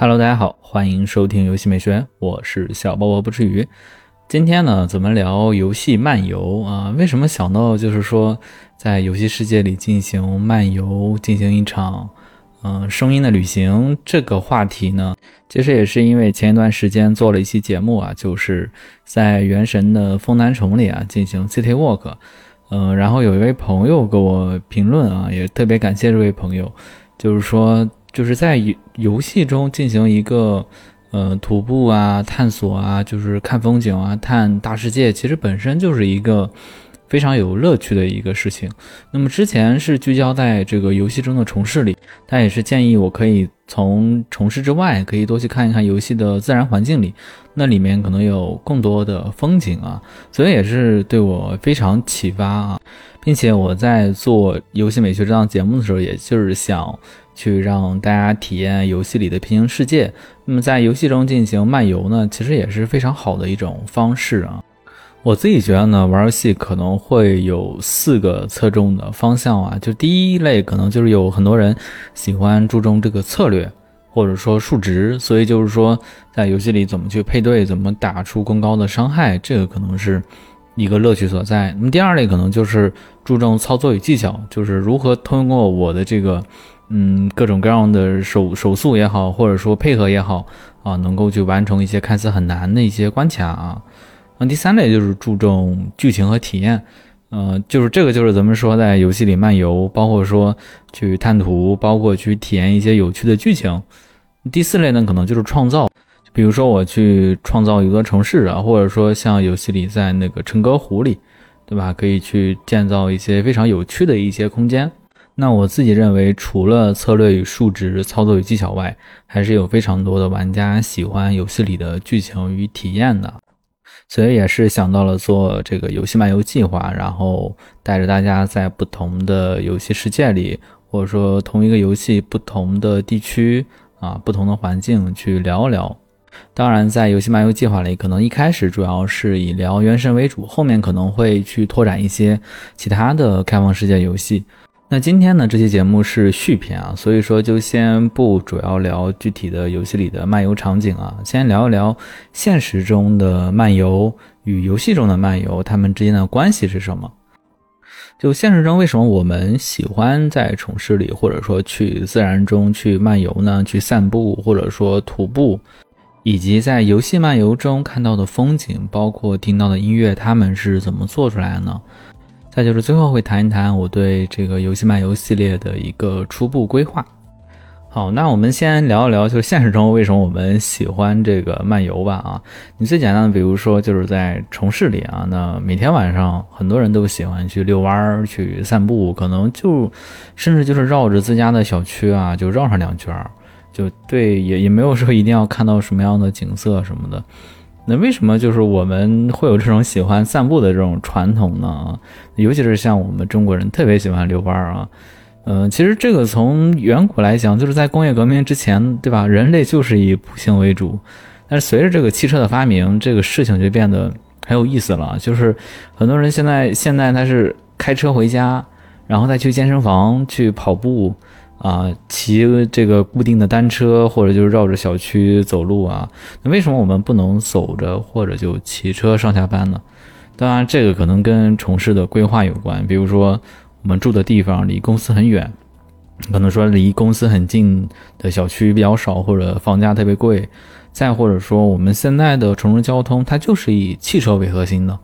Hello，大家好，欢迎收听游戏美学，我是小波波不吃鱼。今天呢，咱们聊游戏漫游啊。为什么想到就是说，在游戏世界里进行漫游，进行一场嗯声音的旅行这个话题呢？其实也是因为前一段时间做了一期节目啊，就是在《原神》的风南城里啊进行 City Walk，嗯，然后有一位朋友给我评论啊，也特别感谢这位朋友，就是说。就是在游游戏中进行一个，呃，徒步啊，探索啊，就是看风景啊，探大世界，其实本身就是一个非常有乐趣的一个事情。那么之前是聚焦在这个游戏中的城市里，但也是建议我可以从城市之外，可以多去看一看游戏的自然环境里，那里面可能有更多的风景啊，所以也是对我非常启发啊，并且我在做游戏美学这档节目的时候，也就是想。去让大家体验游戏里的平行世界。那么在游戏中进行漫游呢，其实也是非常好的一种方式啊。我自己觉得呢，玩游戏可能会有四个侧重的方向啊。就第一类可能就是有很多人喜欢注重这个策略或者说数值，所以就是说在游戏里怎么去配对，怎么打出更高的伤害，这个可能是一个乐趣所在。那么第二类可能就是注重操作与技巧，就是如何通过我的这个。嗯，各种各样的手手速也好，或者说配合也好啊，能够去完成一些看似很难的一些关卡啊。那第三类就是注重剧情和体验，呃，就是这个就是咱们说在游戏里漫游，包括说去探图，包括去体验一些有趣的剧情。第四类呢，可能就是创造，比如说我去创造一个城市啊，或者说像游戏里在那个陈歌湖里，对吧？可以去建造一些非常有趣的一些空间。那我自己认为，除了策略与数值、操作与技巧外，还是有非常多的玩家喜欢游戏里的剧情与体验的，所以也是想到了做这个游戏漫游计划，然后带着大家在不同的游戏世界里，或者说同一个游戏不同的地区啊、不同的环境去聊一聊。当然，在游戏漫游计划里，可能一开始主要是以聊原神为主，后面可能会去拓展一些其他的开放世界游戏。那今天呢，这期节目是续篇啊，所以说就先不主要聊具体的游戏里的漫游场景啊，先聊一聊现实中的漫游与游戏中的漫游，它们之间的关系是什么？就现实中为什么我们喜欢在城市里或者说去自然中去漫游呢？去散步或者说徒步，以及在游戏漫游中看到的风景，包括听到的音乐，他们是怎么做出来的呢？再就是最后会谈一谈我对这个游戏漫游系列的一个初步规划。好，那我们先聊一聊，就是现实中为什么我们喜欢这个漫游吧。啊，你最简单的，比如说就是在城市里啊，那每天晚上很多人都喜欢去遛弯儿、去散步，可能就甚至就是绕着自家的小区啊，就绕上两圈儿，就对，也也没有说一定要看到什么样的景色什么的。那为什么就是我们会有这种喜欢散步的这种传统呢？尤其是像我们中国人特别喜欢遛弯儿啊，嗯，其实这个从远古来讲，就是在工业革命之前，对吧？人类就是以步行为主，但是随着这个汽车的发明，这个事情就变得很有意思了。就是很多人现在现在他是开车回家，然后再去健身房去跑步。啊，骑这个固定的单车，或者就是绕着小区走路啊。那为什么我们不能走着或者就骑车上下班呢？当然，这个可能跟城市的规划有关。比如说，我们住的地方离公司很远，可能说离公司很近的小区比较少，或者房价特别贵。再或者说，我们现在的城市交通它就是以汽车为核心的。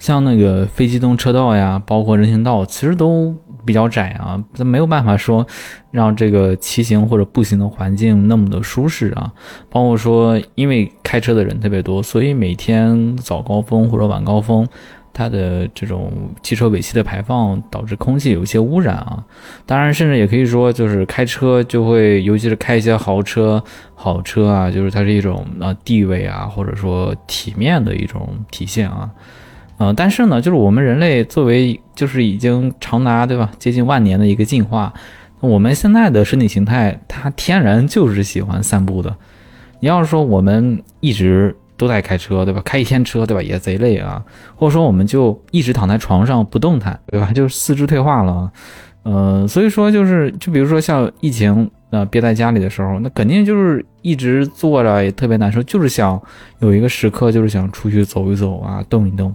像那个非机动车道呀，包括人行道，其实都比较窄啊，它没有办法说让这个骑行或者步行的环境那么的舒适啊。包括说，因为开车的人特别多，所以每天早高峰或者晚高峰，它的这种汽车尾气的排放导致空气有一些污染啊。当然，甚至也可以说，就是开车就会，尤其是开一些豪车、好车啊，就是它是一种啊地位啊，或者说体面的一种体现啊。呃，但是呢，就是我们人类作为就是已经长达对吧接近万年的一个进化，我们现在的身体形态它天然就是喜欢散步的。你要是说我们一直都在开车对吧，开一天车对吧也贼累啊，或者说我们就一直躺在床上不动弹对吧，就四肢退化了，呃，所以说就是，就比如说像疫情呃，憋在家里的时候，那肯定就是一直坐着也特别难受，就是想有一个时刻，就是想出去走一走啊，动一动。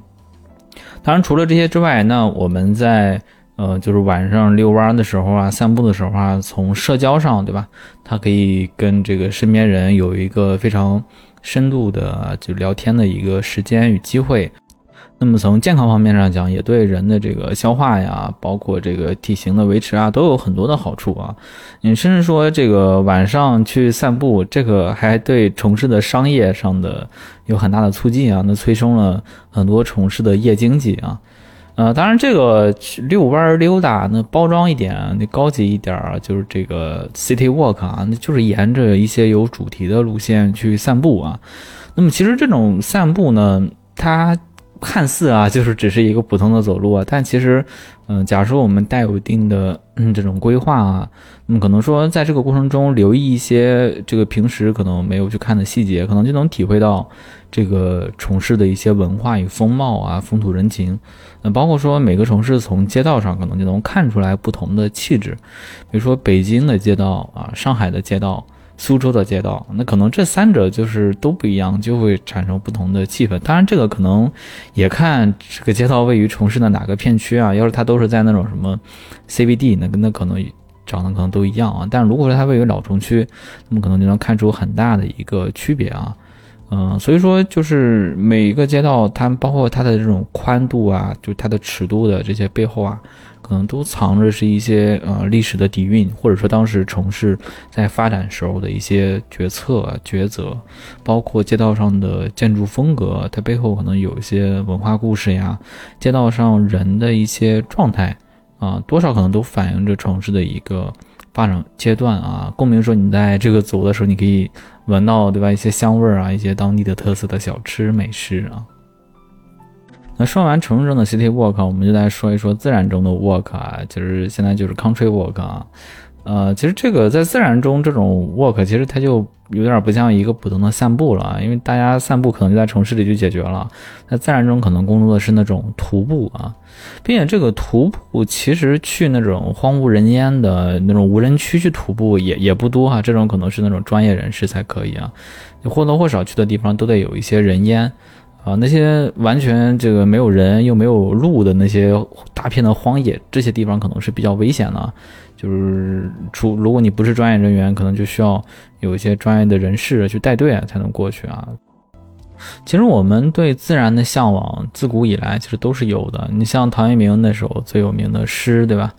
当然，除了这些之外，那我们在呃，就是晚上遛弯的时候啊，散步的时候啊，从社交上，对吧？他可以跟这个身边人有一个非常深度的就聊天的一个时间与机会。那么从健康方面上讲，也对人的这个消化呀，包括这个体型的维持啊，都有很多的好处啊。你甚至说这个晚上去散步，这个还对城市的商业上的有很大的促进啊，那催生了很多城市的夜经济啊。呃，当然这个遛弯溜达，那包装一点，那高级一点儿，就是这个 city walk 啊，那就是沿着一些有主题的路线去散步啊。那么其实这种散步呢，它。看似啊，就是只是一个普通的走路啊，但其实，嗯，假如说我们带有一定的嗯这种规划啊，那么可能说在这个过程中留意一些这个平时可能没有去看的细节，可能就能体会到这个城市的一些文化与风貌啊，风土人情。那包括说每个城市从街道上可能就能看出来不同的气质，比如说北京的街道啊，上海的街道。苏州的街道，那可能这三者就是都不一样，就会产生不同的气氛。当然，这个可能也看这个街道位于城市的哪个片区啊。要是它都是在那种什么 CBD，那那可能长得可能都一样啊。但如果说它位于老城区，那么可能就能看出很大的一个区别啊。嗯，所以说就是每一个街道，它包括它的这种宽度啊，就它的尺度的这些背后啊。可能都藏着是一些呃历史的底蕴，或者说当时城市在发展时候的一些决策啊抉择，包括街道上的建筑风格，它背后可能有一些文化故事呀，街道上人的一些状态啊，多少可能都反映着城市的一个发展阶段啊。共鸣说，你在这个走的时候，你可以闻到对吧一些香味儿啊，一些当地的特色的小吃美食啊。那说完城市中的 city walk，我们就来说一说自然中的 walk 啊，就是现在就是 country walk 啊。呃，其实这个在自然中这种 walk，其实它就有点不像一个普通的散步了，因为大家散步可能就在城市里就解决了，在自然中可能更多的是那种徒步啊，并且这个徒步其实去那种荒无人烟的那种无人区去徒步也也不多哈，这种可能是那种专业人士才可以啊，或多或少去的地方都得有一些人烟。啊，那些完全这个没有人又没有路的那些大片的荒野，这些地方可能是比较危险的。就是除如果你不是专业人员，可能就需要有一些专业的人士去带队啊，才能过去啊。其实我们对自然的向往，自古以来其实都是有的。你像陶渊明那首最有名的诗，对吧？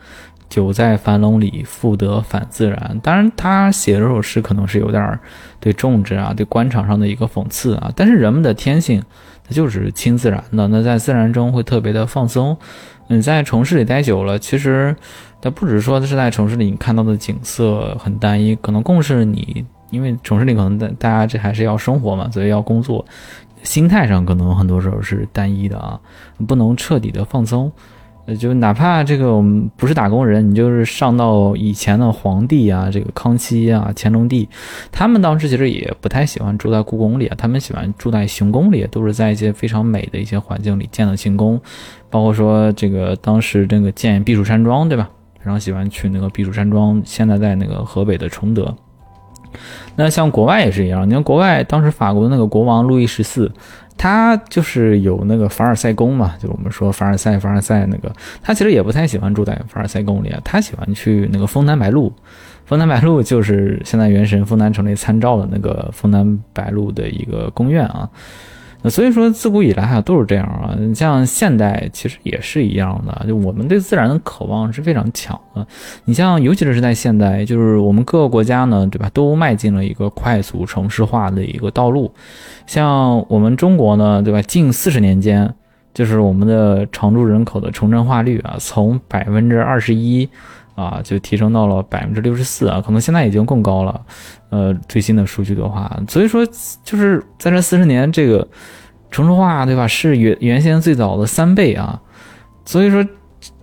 久在樊笼里，复得返自然。当然，他写这首诗可能是有点对种植啊、对官场上的一个讽刺啊。但是人们的天性。它就是亲自然的，那在自然中会特别的放松。你在城市里待久了，其实它不只是说是在城市里你看到的景色很单一，可能更是你因为城市里可能大大家这还是要生活嘛，所以要工作，心态上可能很多时候是单一的啊，不能彻底的放松。就哪怕这个我们不是打工人，你就是上到以前的皇帝啊，这个康熙啊、乾隆帝，他们当时其实也不太喜欢住在故宫里啊，他们喜欢住在行宫里，都是在一些非常美的一些环境里建的行宫，包括说这个当时这个建避暑山庄，对吧？非常喜欢去那个避暑山庄，现在在那个河北的承德。那像国外也是一样，你看国外当时法国的那个国王路易十四。他就是有那个凡尔赛宫嘛，就我们说凡尔赛，凡尔赛那个，他其实也不太喜欢住在凡尔赛宫里啊，他喜欢去那个枫丹白露，枫丹白露就是现在原神枫丹城里参照的那个枫丹白露的一个宫苑啊。所以说，自古以来哈都是这样啊。你像现代，其实也是一样的，就我们对自然的渴望是非常强的。你像，尤其是在现代，就是我们各个国家呢，对吧，都迈进了一个快速城市化的一个道路。像我们中国呢，对吧，近四十年间，就是我们的常住人口的城镇化率啊，从百分之二十一。啊，就提升到了百分之六十四啊，可能现在已经更高了。呃，最新的数据的话，所以说就是在这四十年，这个城市化，对吧？是原原先最早的三倍啊。所以说，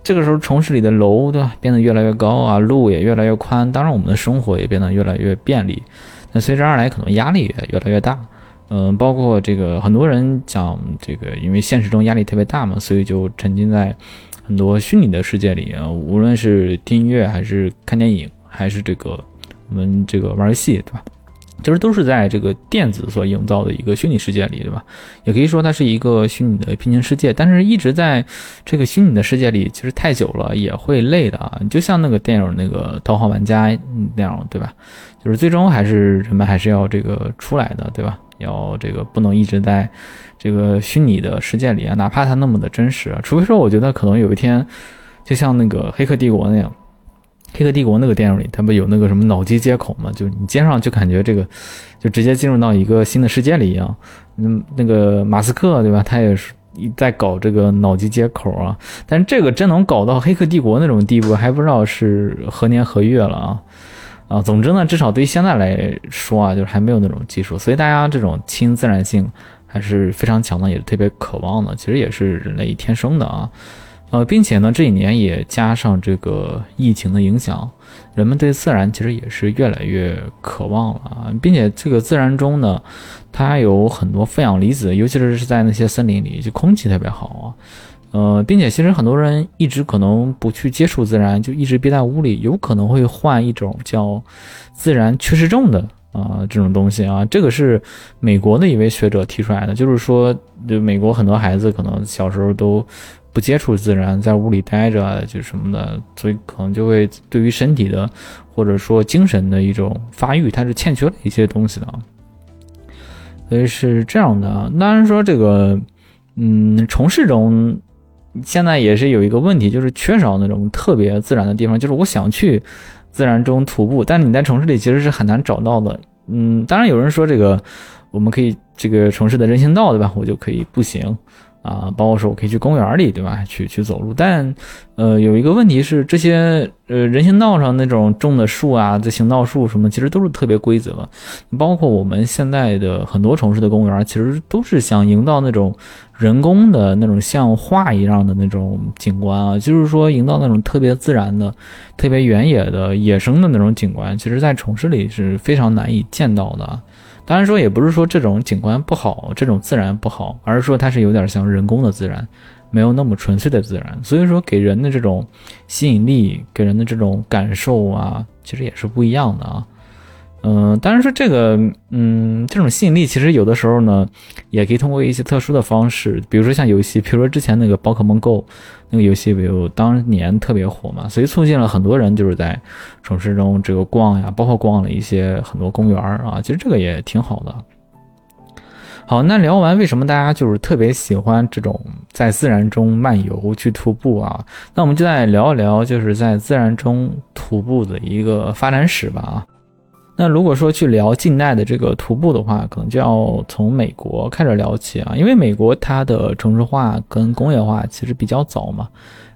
这个时候城市里的楼，对吧，变得越来越高啊，路也越来越宽，当然我们的生活也变得越来越便利。那随之而来，可能压力也越来越大。嗯，包括这个很多人讲这个，因为现实中压力特别大嘛，所以就沉浸在。很多虚拟的世界里啊，无论是听音乐还是看电影，还是这个我们这个玩游戏，对吧？其实都是在这个电子所营造的一个虚拟世界里，对吧？也可以说它是一个虚拟的平行世界，但是一直在这个虚拟的世界里，其实太久了也会累的啊。你就像那个电影那个《头号玩家》那样，对吧？就是最终还是人们还是要这个出来的，对吧？要这个不能一直在这个虚拟的世界里啊，哪怕它那么的真实，除非说我觉得可能有一天，就像那个《黑客帝国》那样。黑客帝国那个电影里，它不有那个什么脑机接口吗？就你接上就感觉这个，就直接进入到一个新的世界里一样。嗯，那个马斯克对吧？他也是在搞这个脑机接口啊。但是这个真能搞到黑客帝国那种地步，还不知道是何年何月了啊！啊，总之呢，至少对于现在来说啊，就是还没有那种技术，所以大家这种亲自然性还是非常强的，也特别渴望的。其实也是人类天生的啊。呃，并且呢，这几年也加上这个疫情的影响，人们对自然其实也是越来越渴望了啊，并且这个自然中呢，它有很多负氧离子，尤其是是在那些森林里，就空气特别好啊。呃，并且其实很多人一直可能不去接触自然，就一直憋在屋里，有可能会患一种叫自然缺失症的啊这种东西啊。这个是美国的一位学者提出来的，就是说，就美国很多孩子可能小时候都。不接触自然，在屋里待着就什么的，所以可能就会对于身体的或者说精神的一种发育，它是欠缺了一些东西的。所以是这样的。当然说这个，嗯，城市中现在也是有一个问题，就是缺少那种特别自然的地方。就是我想去自然中徒步，但你在城市里其实是很难找到的。嗯，当然有人说这个，我们可以这个城市的人行道，对吧？我就可以步行。啊，包括说我可以去公园里，对吧？去去走路，但，呃，有一个问题是，这些呃人行道上那种种的树啊，这行道树什么，其实都是特别规则。包括我们现在的很多城市的公园，其实都是想营造那种人工的那种像画一样的那种景观啊，就是说营造那种特别自然的、特别原野的、野生的那种景观，其实在城市里是非常难以见到的。当然说也不是说这种景观不好，这种自然不好，而是说它是有点像人工的自然，没有那么纯粹的自然，所以说给人的这种吸引力，给人的这种感受啊，其实也是不一样的啊。嗯，当然说这个，嗯，这种吸引力其实有的时候呢，也可以通过一些特殊的方式，比如说像游戏，比如说之前那个宝可梦 Go 那个游戏，比如当年特别火嘛，所以促进了很多人就是在城市中这个逛呀，包括逛了一些很多公园啊，其实这个也挺好的。好，那聊完为什么大家就是特别喜欢这种在自然中漫游去徒步啊，那我们就再聊一聊就是在自然中徒步的一个发展史吧啊。那如果说去聊近代的这个徒步的话，可能就要从美国开始聊起啊，因为美国它的城市化跟工业化其实比较早嘛，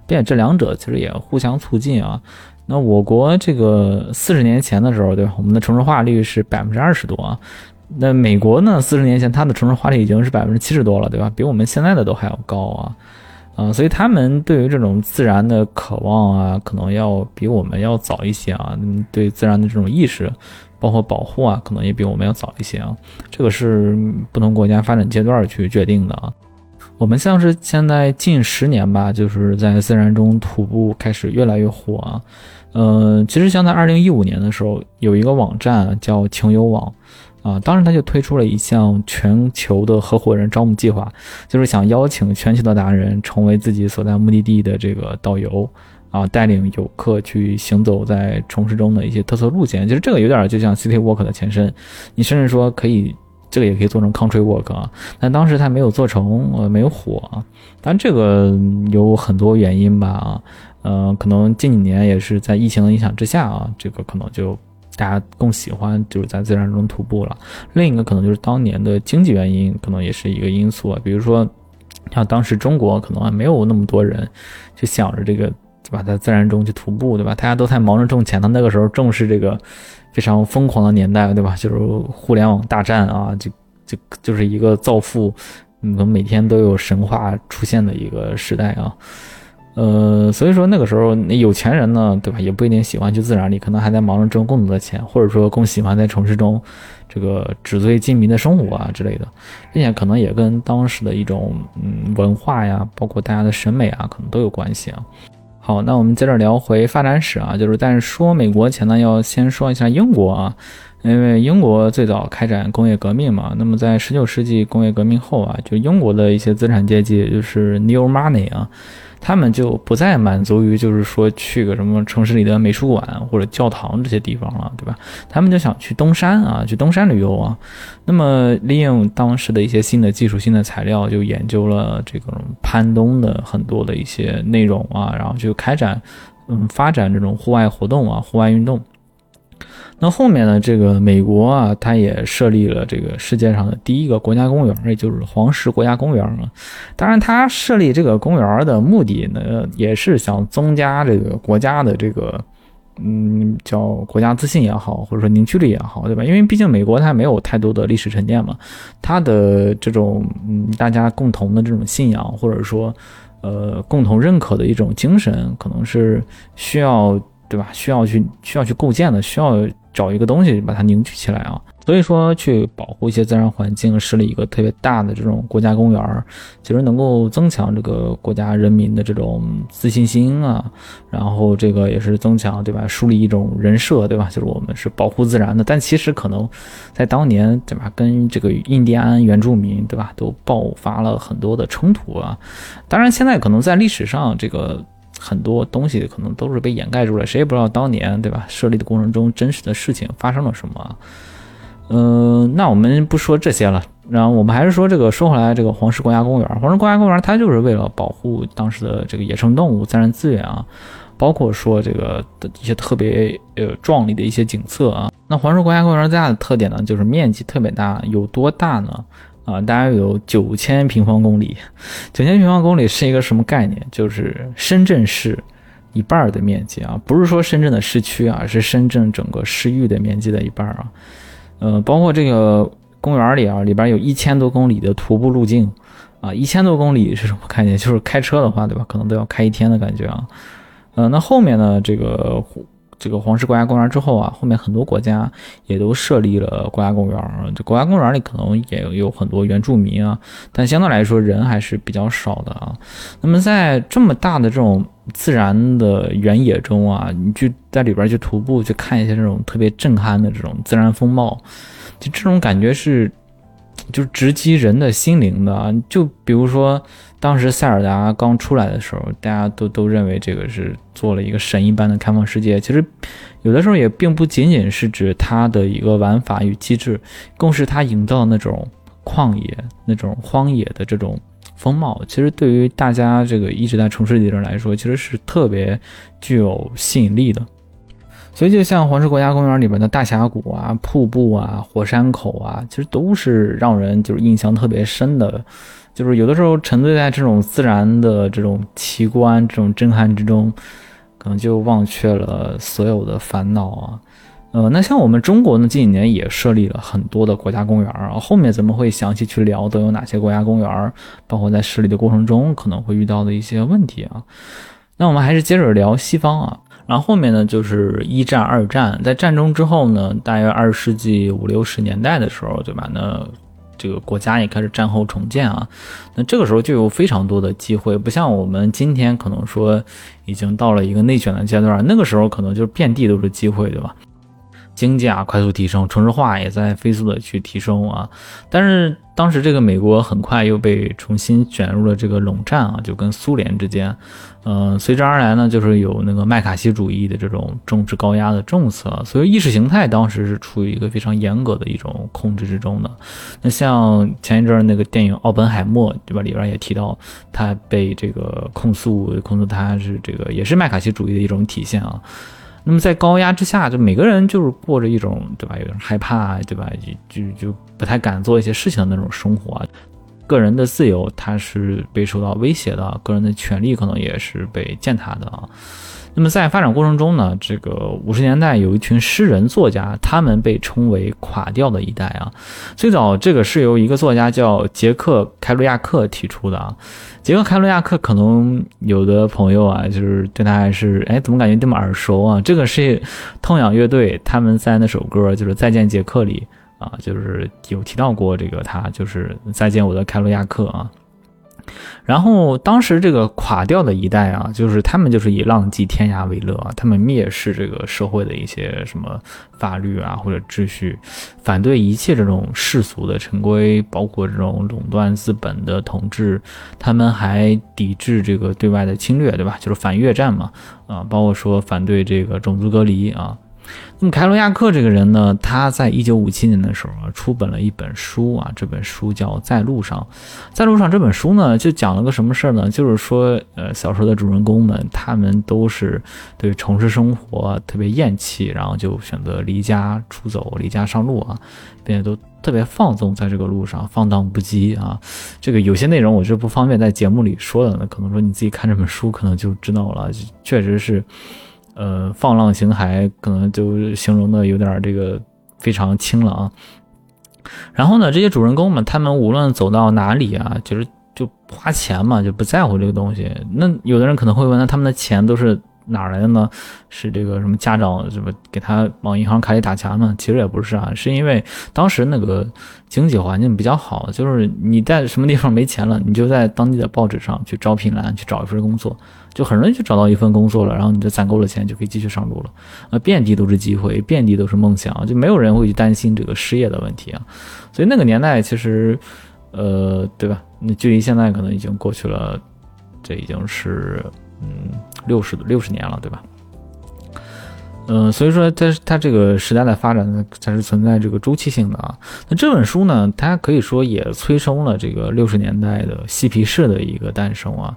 并且这两者其实也互相促进啊。那我国这个四十年前的时候，对吧？我们的城市化率是百分之二十多啊。那美国呢，四十年前它的城市化率已经是百分之七十多了，对吧？比我们现在的都还要高啊。啊，所以他们对于这种自然的渴望啊，可能要比我们要早一些啊。对自然的这种意识。包括保护啊，可能也比我们要早一些啊。这个是不同国家发展阶段去决定的啊。我们像是现在近十年吧，就是在自然中徒步开始越来越火啊。嗯，其实像在二零一五年的时候，有一个网站叫穷游网啊，当时他就推出了一项全球的合伙人招募计划，就是想邀请全球的达人成为自己所在目的地的这个导游。啊，带领游客去行走在城市中的一些特色路线，其实这个有点就像 City Walk 的前身。你甚至说可以，这个也可以做成 Country Walk 啊。但当时它没有做成，呃，没有火啊。但这个有很多原因吧啊，呃，可能近几年也是在疫情的影响之下啊，这个可能就大家更喜欢就是在自然中徒步了。另一个可能就是当年的经济原因，可能也是一个因素啊。比如说，像当时中国可能还没有那么多人就想着这个。对吧，在自然中去徒步，对吧？大家都在忙着挣钱，他那个时候正是这个非常疯狂的年代，对吧？就是互联网大战啊，就就就是一个造富，嗯，每天都有神话出现的一个时代啊。呃，所以说那个时候那有钱人呢，对吧，也不一定喜欢去自然里，可能还在忙着挣更多的钱，或者说更喜欢在城市中这个纸醉金迷的生活啊之类的，并且可能也跟当时的一种嗯文化呀，包括大家的审美啊，可能都有关系啊。好，那我们接着聊回发展史啊，就是在说美国前呢，要先说一下英国啊。因为英国最早开展工业革命嘛，那么在十九世纪工业革命后啊，就英国的一些资产阶级，就是 New Money 啊，他们就不再满足于就是说去个什么城市里的美术馆或者教堂这些地方了，对吧？他们就想去登山啊，去登山旅游啊。那么利用当时的一些新的技术、新的材料，就研究了这个攀登的很多的一些内容啊，然后就开展嗯发展这种户外活动啊，户外运动。那后面呢？这个美国啊，它也设立了这个世界上的第一个国家公园，也就是黄石国家公园啊。当然，它设立这个公园的目的呢，也是想增加这个国家的这个，嗯，叫国家自信也好，或者说凝聚力也好，对吧？因为毕竟美国它没有太多的历史沉淀嘛，它的这种嗯，大家共同的这种信仰，或者说呃，共同认可的一种精神，可能是需要。对吧？需要去需要去构建的，需要找一个东西把它凝聚起来啊。所以说，去保护一些自然环境，设立一个特别大的这种国家公园，其实能够增强这个国家人民的这种自信心啊。然后这个也是增强，对吧？树立一种人设，对吧？就是我们是保护自然的。但其实可能在当年，对吧？跟这个印第安原住民，对吧？都爆发了很多的冲突啊。当然，现在可能在历史上这个。很多东西可能都是被掩盖住了，谁也不知道当年，对吧？设立的过程中真实的事情发生了什么。嗯，那我们不说这些了，然后我们还是说这个，说回来，这个黄石国家公园，黄石国家公园它就是为了保护当时的这个野生动物、自然资源啊，包括说这个的一些特别呃壮丽的一些景色啊。那黄石国家公园最大的特点呢，就是面积特别大，有多大呢？啊，大概有九千平方公里，九千平方公里是一个什么概念？就是深圳市一半的面积啊，不是说深圳的市区啊，是深圳整个市域的面积的一半啊。呃，包括这个公园里啊，里边有一千多公里的徒步路径啊，一千多公里是什么概念？就是开车的话，对吧？可能都要开一天的感觉啊。呃，那后面呢，这个。这个黄石国家公园之后啊，后面很多国家也都设立了国家公园。这国家公园里可能也有很多原住民啊，但相对来说人还是比较少的啊。那么在这么大的这种自然的原野中啊，你去在里边去徒步，去看一些这种特别震撼的这种自然风貌，就这种感觉是，就直击人的心灵的。就比如说。当时塞尔达刚出来的时候，大家都都认为这个是做了一个神一般的开放世界。其实，有的时候也并不仅仅是指它的一个玩法与机制，更是它营造那种旷野、那种荒野的这种风貌。其实对于大家这个一直在城市里的人来说，其实是特别具有吸引力的。所以，就像黄石国家公园里边的大峡谷啊、瀑布啊、火山口啊，其实都是让人就是印象特别深的。就是有的时候沉醉在这种自然的这种奇观、这种震撼之中，可能就忘却了所有的烦恼啊。呃，那像我们中国呢，近几年也设立了很多的国家公园啊。后面咱们会详细去聊都有哪些国家公园，包括在设立的过程中可能会遇到的一些问题啊。那我们还是接着聊西方啊。然后后面呢，就是一战、二战，在战争之后呢，大约二十世纪五六十年代的时候，对吧？那这个国家也开始战后重建啊，那这个时候就有非常多的机会，不像我们今天可能说已经到了一个内卷的阶段，那个时候可能就是遍地都是机会，对吧？经济啊快速提升，城市化也在飞速的去提升啊。但是当时这个美国很快又被重新卷入了这个冷战啊，就跟苏联之间，嗯，随之而来呢，就是有那个麦卡锡主义的这种政治高压的政策，所以意识形态当时是处于一个非常严格的一种控制之中的。那像前一阵那个电影《奥本海默》，对吧？里边也提到他被这个控诉，控诉他是这个也是麦卡锡主义的一种体现啊。那么在高压之下，就每个人就是过着一种，对吧？有点害怕，对吧？就就就不太敢做一些事情的那种生活，个人的自由他是被受到威胁的，个人的权利可能也是被践踏的啊。那么在发展过程中呢，这个五十年代有一群诗人作家，他们被称为垮掉的一代啊。最早这个是由一个作家叫杰克·凯鲁亚克提出的啊。杰克·凯鲁亚克可能有的朋友啊，就是对他还是哎，怎么感觉这么耳熟啊？这个是痛仰乐队他们在那首歌就是《再见杰克》里啊，就是有提到过这个他，就是再见我的凯鲁亚克啊。然后当时这个垮掉的一代啊，就是他们就是以浪迹天涯为乐啊，他们蔑视这个社会的一些什么法律啊或者秩序，反对一切这种世俗的陈规，包括这种垄断资本的统治，他们还抵制这个对外的侵略，对吧？就是反越战嘛，啊，包括说反对这个种族隔离啊。那么凯罗亚克这个人呢，他在一九五七年的时候啊，出本了一本书啊，这本书叫《在路上》。在路上这本书呢，就讲了个什么事儿呢？就是说，呃，小说的主人公们，他们都是对城市生活特别厌弃，然后就选择离家出走，离家上路啊，并且都特别放纵在这个路上，放荡不羁啊。这个有些内容我就不方便在节目里说了，那可能说你自己看这本书可能就知道了，确实是。呃，放浪形骸可能就形容的有点这个非常轻了啊。然后呢，这些主人公们，他们无论走到哪里啊，就是就花钱嘛，就不在乎这个东西。那有的人可能会问，那他们的钱都是？哪来的呢？是这个什么家长什么给他往银行卡里打钱呢？其实也不是啊，是因为当时那个经济环境比较好，就是你在什么地方没钱了，你就在当地的报纸上去招聘栏去找一份工作，就很容易就找到一份工作了，然后你就攒够了钱就可以继续上路了。啊，遍地都是机会，遍地都是梦想，就没有人会去担心这个失业的问题啊。所以那个年代其实，呃，对吧？那距离现在可能已经过去了，这已经是。嗯，六十六十年了，对吧？嗯，所以说它它这个时代的发展呢，才是存在这个周期性的啊。那这本书呢，它可以说也催生了这个六十年代的嬉皮士的一个诞生啊。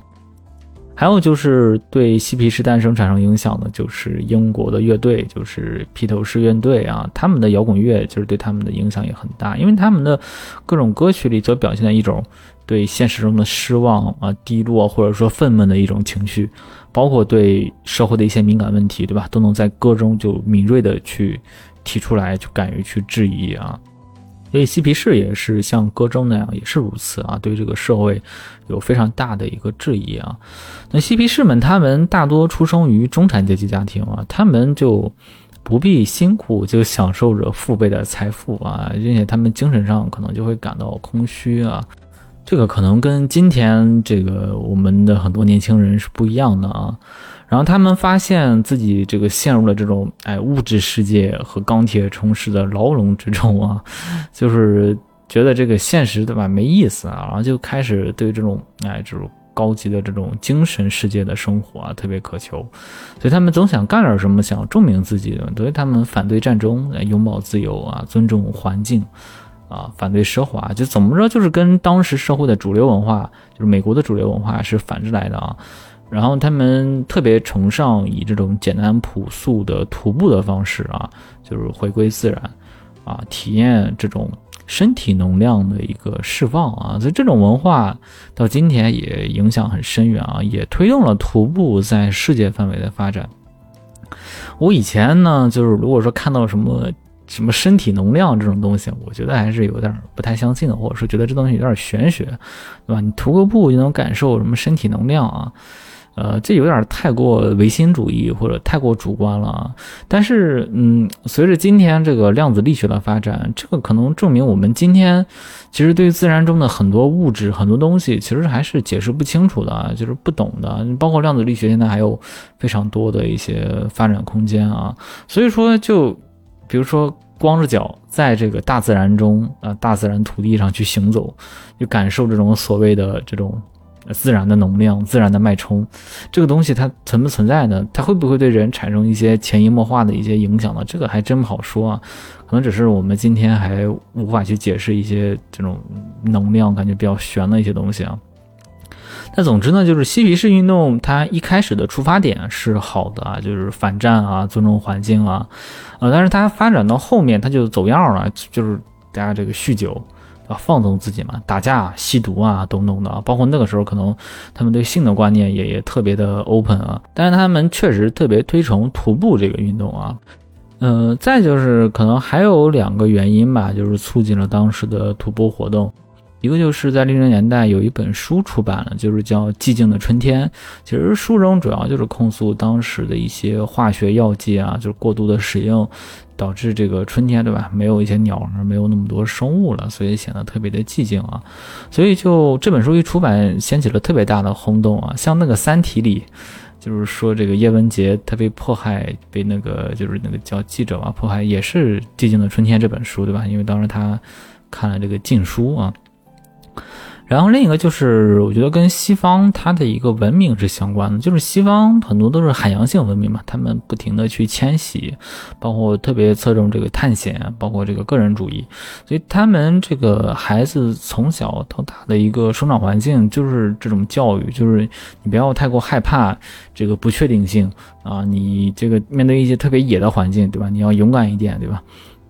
还有就是对嬉皮士诞生产生影响的，就是英国的乐队，就是披头士乐队啊，他们的摇滚乐就是对他们的影响也很大，因为他们的各种歌曲里所表现的一种。对现实中的失望啊、低落或者说愤懑的一种情绪，包括对社会的一些敏感问题，对吧？都能在歌中就敏锐的去提出来，就敢于去质疑啊。所以嬉皮士也是像歌中那样，也是如此啊，对这个社会有非常大的一个质疑啊。那嬉皮士们，他们大多出生于中产阶级家庭啊，他们就不必辛苦就享受着父辈的财富啊，并且他们精神上可能就会感到空虚啊。这个可能跟今天这个我们的很多年轻人是不一样的啊，然后他们发现自己这个陷入了这种哎物质世界和钢铁城市的牢笼之中啊，就是觉得这个现实对吧没意思啊，然后就开始对这种哎这种高级的这种精神世界的生活啊特别渴求，所以他们总想干点什么，想证明自己，所以他们反对战争，拥抱自由啊，尊重环境。啊，反对奢华，就怎么着，就是跟当时社会的主流文化，就是美国的主流文化是反着来的啊。然后他们特别崇尚以这种简单朴素的徒步的方式啊，就是回归自然，啊，体验这种身体能量的一个释放啊。所以这种文化到今天也影响很深远啊，也推动了徒步在世界范围的发展。我以前呢，就是如果说看到什么。什么身体能量这种东西，我觉得还是有点不太相信的，或者说觉得这东西有点玄学，对吧？你徒个步就能感受什么身体能量啊？呃，这有点太过唯心主义或者太过主观了啊。但是，嗯，随着今天这个量子力学的发展，这个可能证明我们今天其实对于自然中的很多物质、很多东西，其实还是解释不清楚的，就是不懂的。包括量子力学现在还有非常多的一些发展空间啊。所以说，就。比如说，光着脚在这个大自然中啊，大自然土地上去行走，就感受这种所谓的这种自然的能量、自然的脉冲，这个东西它存不存在呢？它会不会对人产生一些潜移默化的一些影响呢？这个还真不好说啊，可能只是我们今天还无法去解释一些这种能量感觉比较玄的一些东西啊。那总之呢，就是嬉皮士运动它一开始的出发点是好的啊，就是反战啊，尊重环境啊，呃，但是它发展到后面，它就走样了，就是大家这个酗酒，啊放纵自己嘛，打架、吸毒啊等等的。包括那个时候可能他们对性的观念也也特别的 open 啊，但是他们确实特别推崇徒步这个运动啊。嗯，再就是可能还有两个原因吧，就是促进了当时的徒步活动。一个就是在六零年代有一本书出版了，就是叫《寂静的春天》。其实书中主要就是控诉当时的一些化学药剂啊，就是过度的使用，导致这个春天，对吧？没有一些鸟儿，没有那么多生物了，所以显得特别的寂静啊。所以就这本书一出版，掀起了特别大的轰动啊。像那个《三体》里。就是说，这个叶文洁他被迫害，被那个就是那个叫记者吧迫害，也是《寂静的春天》这本书，对吧？因为当时他看了这个禁书啊。然后另一个就是，我觉得跟西方它的一个文明是相关的，就是西方很多都是海洋性文明嘛，他们不停的去迁徙，包括特别侧重这个探险，包括这个个人主义，所以他们这个孩子从小到大的一个生长环境就是这种教育，就是你不要太过害怕这个不确定性啊，你这个面对一些特别野的环境，对吧？你要勇敢一点，对吧？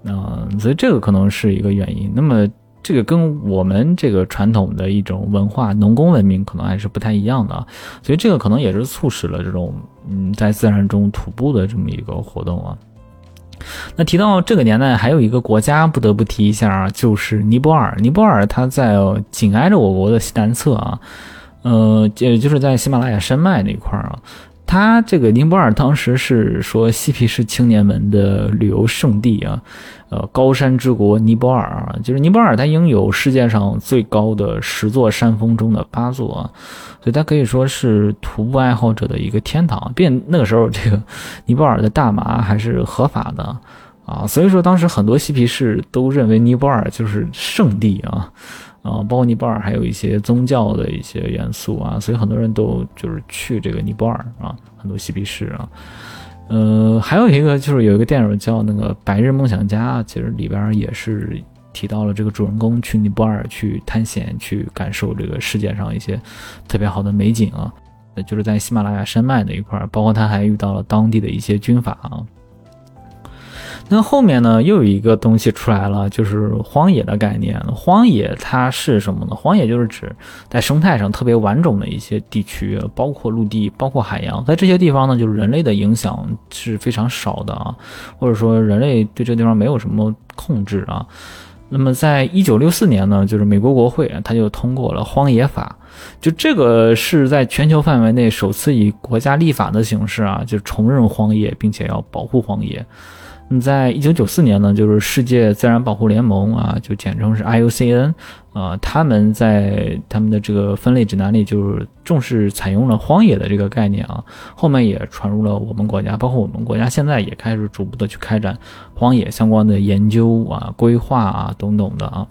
嗯，所以这个可能是一个原因。那么。这个跟我们这个传统的一种文化农耕文明可能还是不太一样的，所以这个可能也是促使了这种嗯在自然中徒步的这么一个活动啊。那提到这个年代，还有一个国家不得不提一下，就是尼泊尔。尼泊尔它在紧挨着我国的西南侧啊，呃，也就是在喜马拉雅山脉那一块儿啊。它这个尼泊尔当时是说嬉皮士青年们的旅游胜地啊，呃，高山之国尼泊尔啊，就是尼泊尔它拥有世界上最高的十座山峰中的八座啊，所以它可以说是徒步爱好者的一个天堂。并那个时候，这个尼泊尔的大麻还是合法的啊，所以说当时很多嬉皮士都认为尼泊尔就是圣地啊。啊，包括尼泊尔还有一些宗教的一些元素啊，所以很多人都就是去这个尼泊尔啊，很多嬉皮士啊，呃，还有一个就是有一个电影叫那个《白日梦想家》，其实里边也是提到了这个主人公去尼泊尔去探险，去感受这个世界上一些特别好的美景啊，就是在喜马拉雅山脉那一块，包括他还遇到了当地的一些军阀啊。那后面呢，又有一个东西出来了，就是荒野的概念。荒野它是什么呢？荒野就是指在生态上特别完整的一些地区，包括陆地，包括海洋。在这些地方呢，就是人类的影响是非常少的啊，或者说人类对这地方没有什么控制啊。那么在一九六四年呢，就是美国国会它就通过了荒野法，就这个是在全球范围内首次以国家立法的形式啊，就重认荒野，并且要保护荒野。在一九九四年呢，就是世界自然保护联盟啊，就简称是 IUCN，啊，他们在他们的这个分类指南里，就是重视采用了荒野的这个概念啊，后面也传入了我们国家，包括我们国家现在也开始逐步的去开展荒野相关的研究啊、规划啊等等的啊。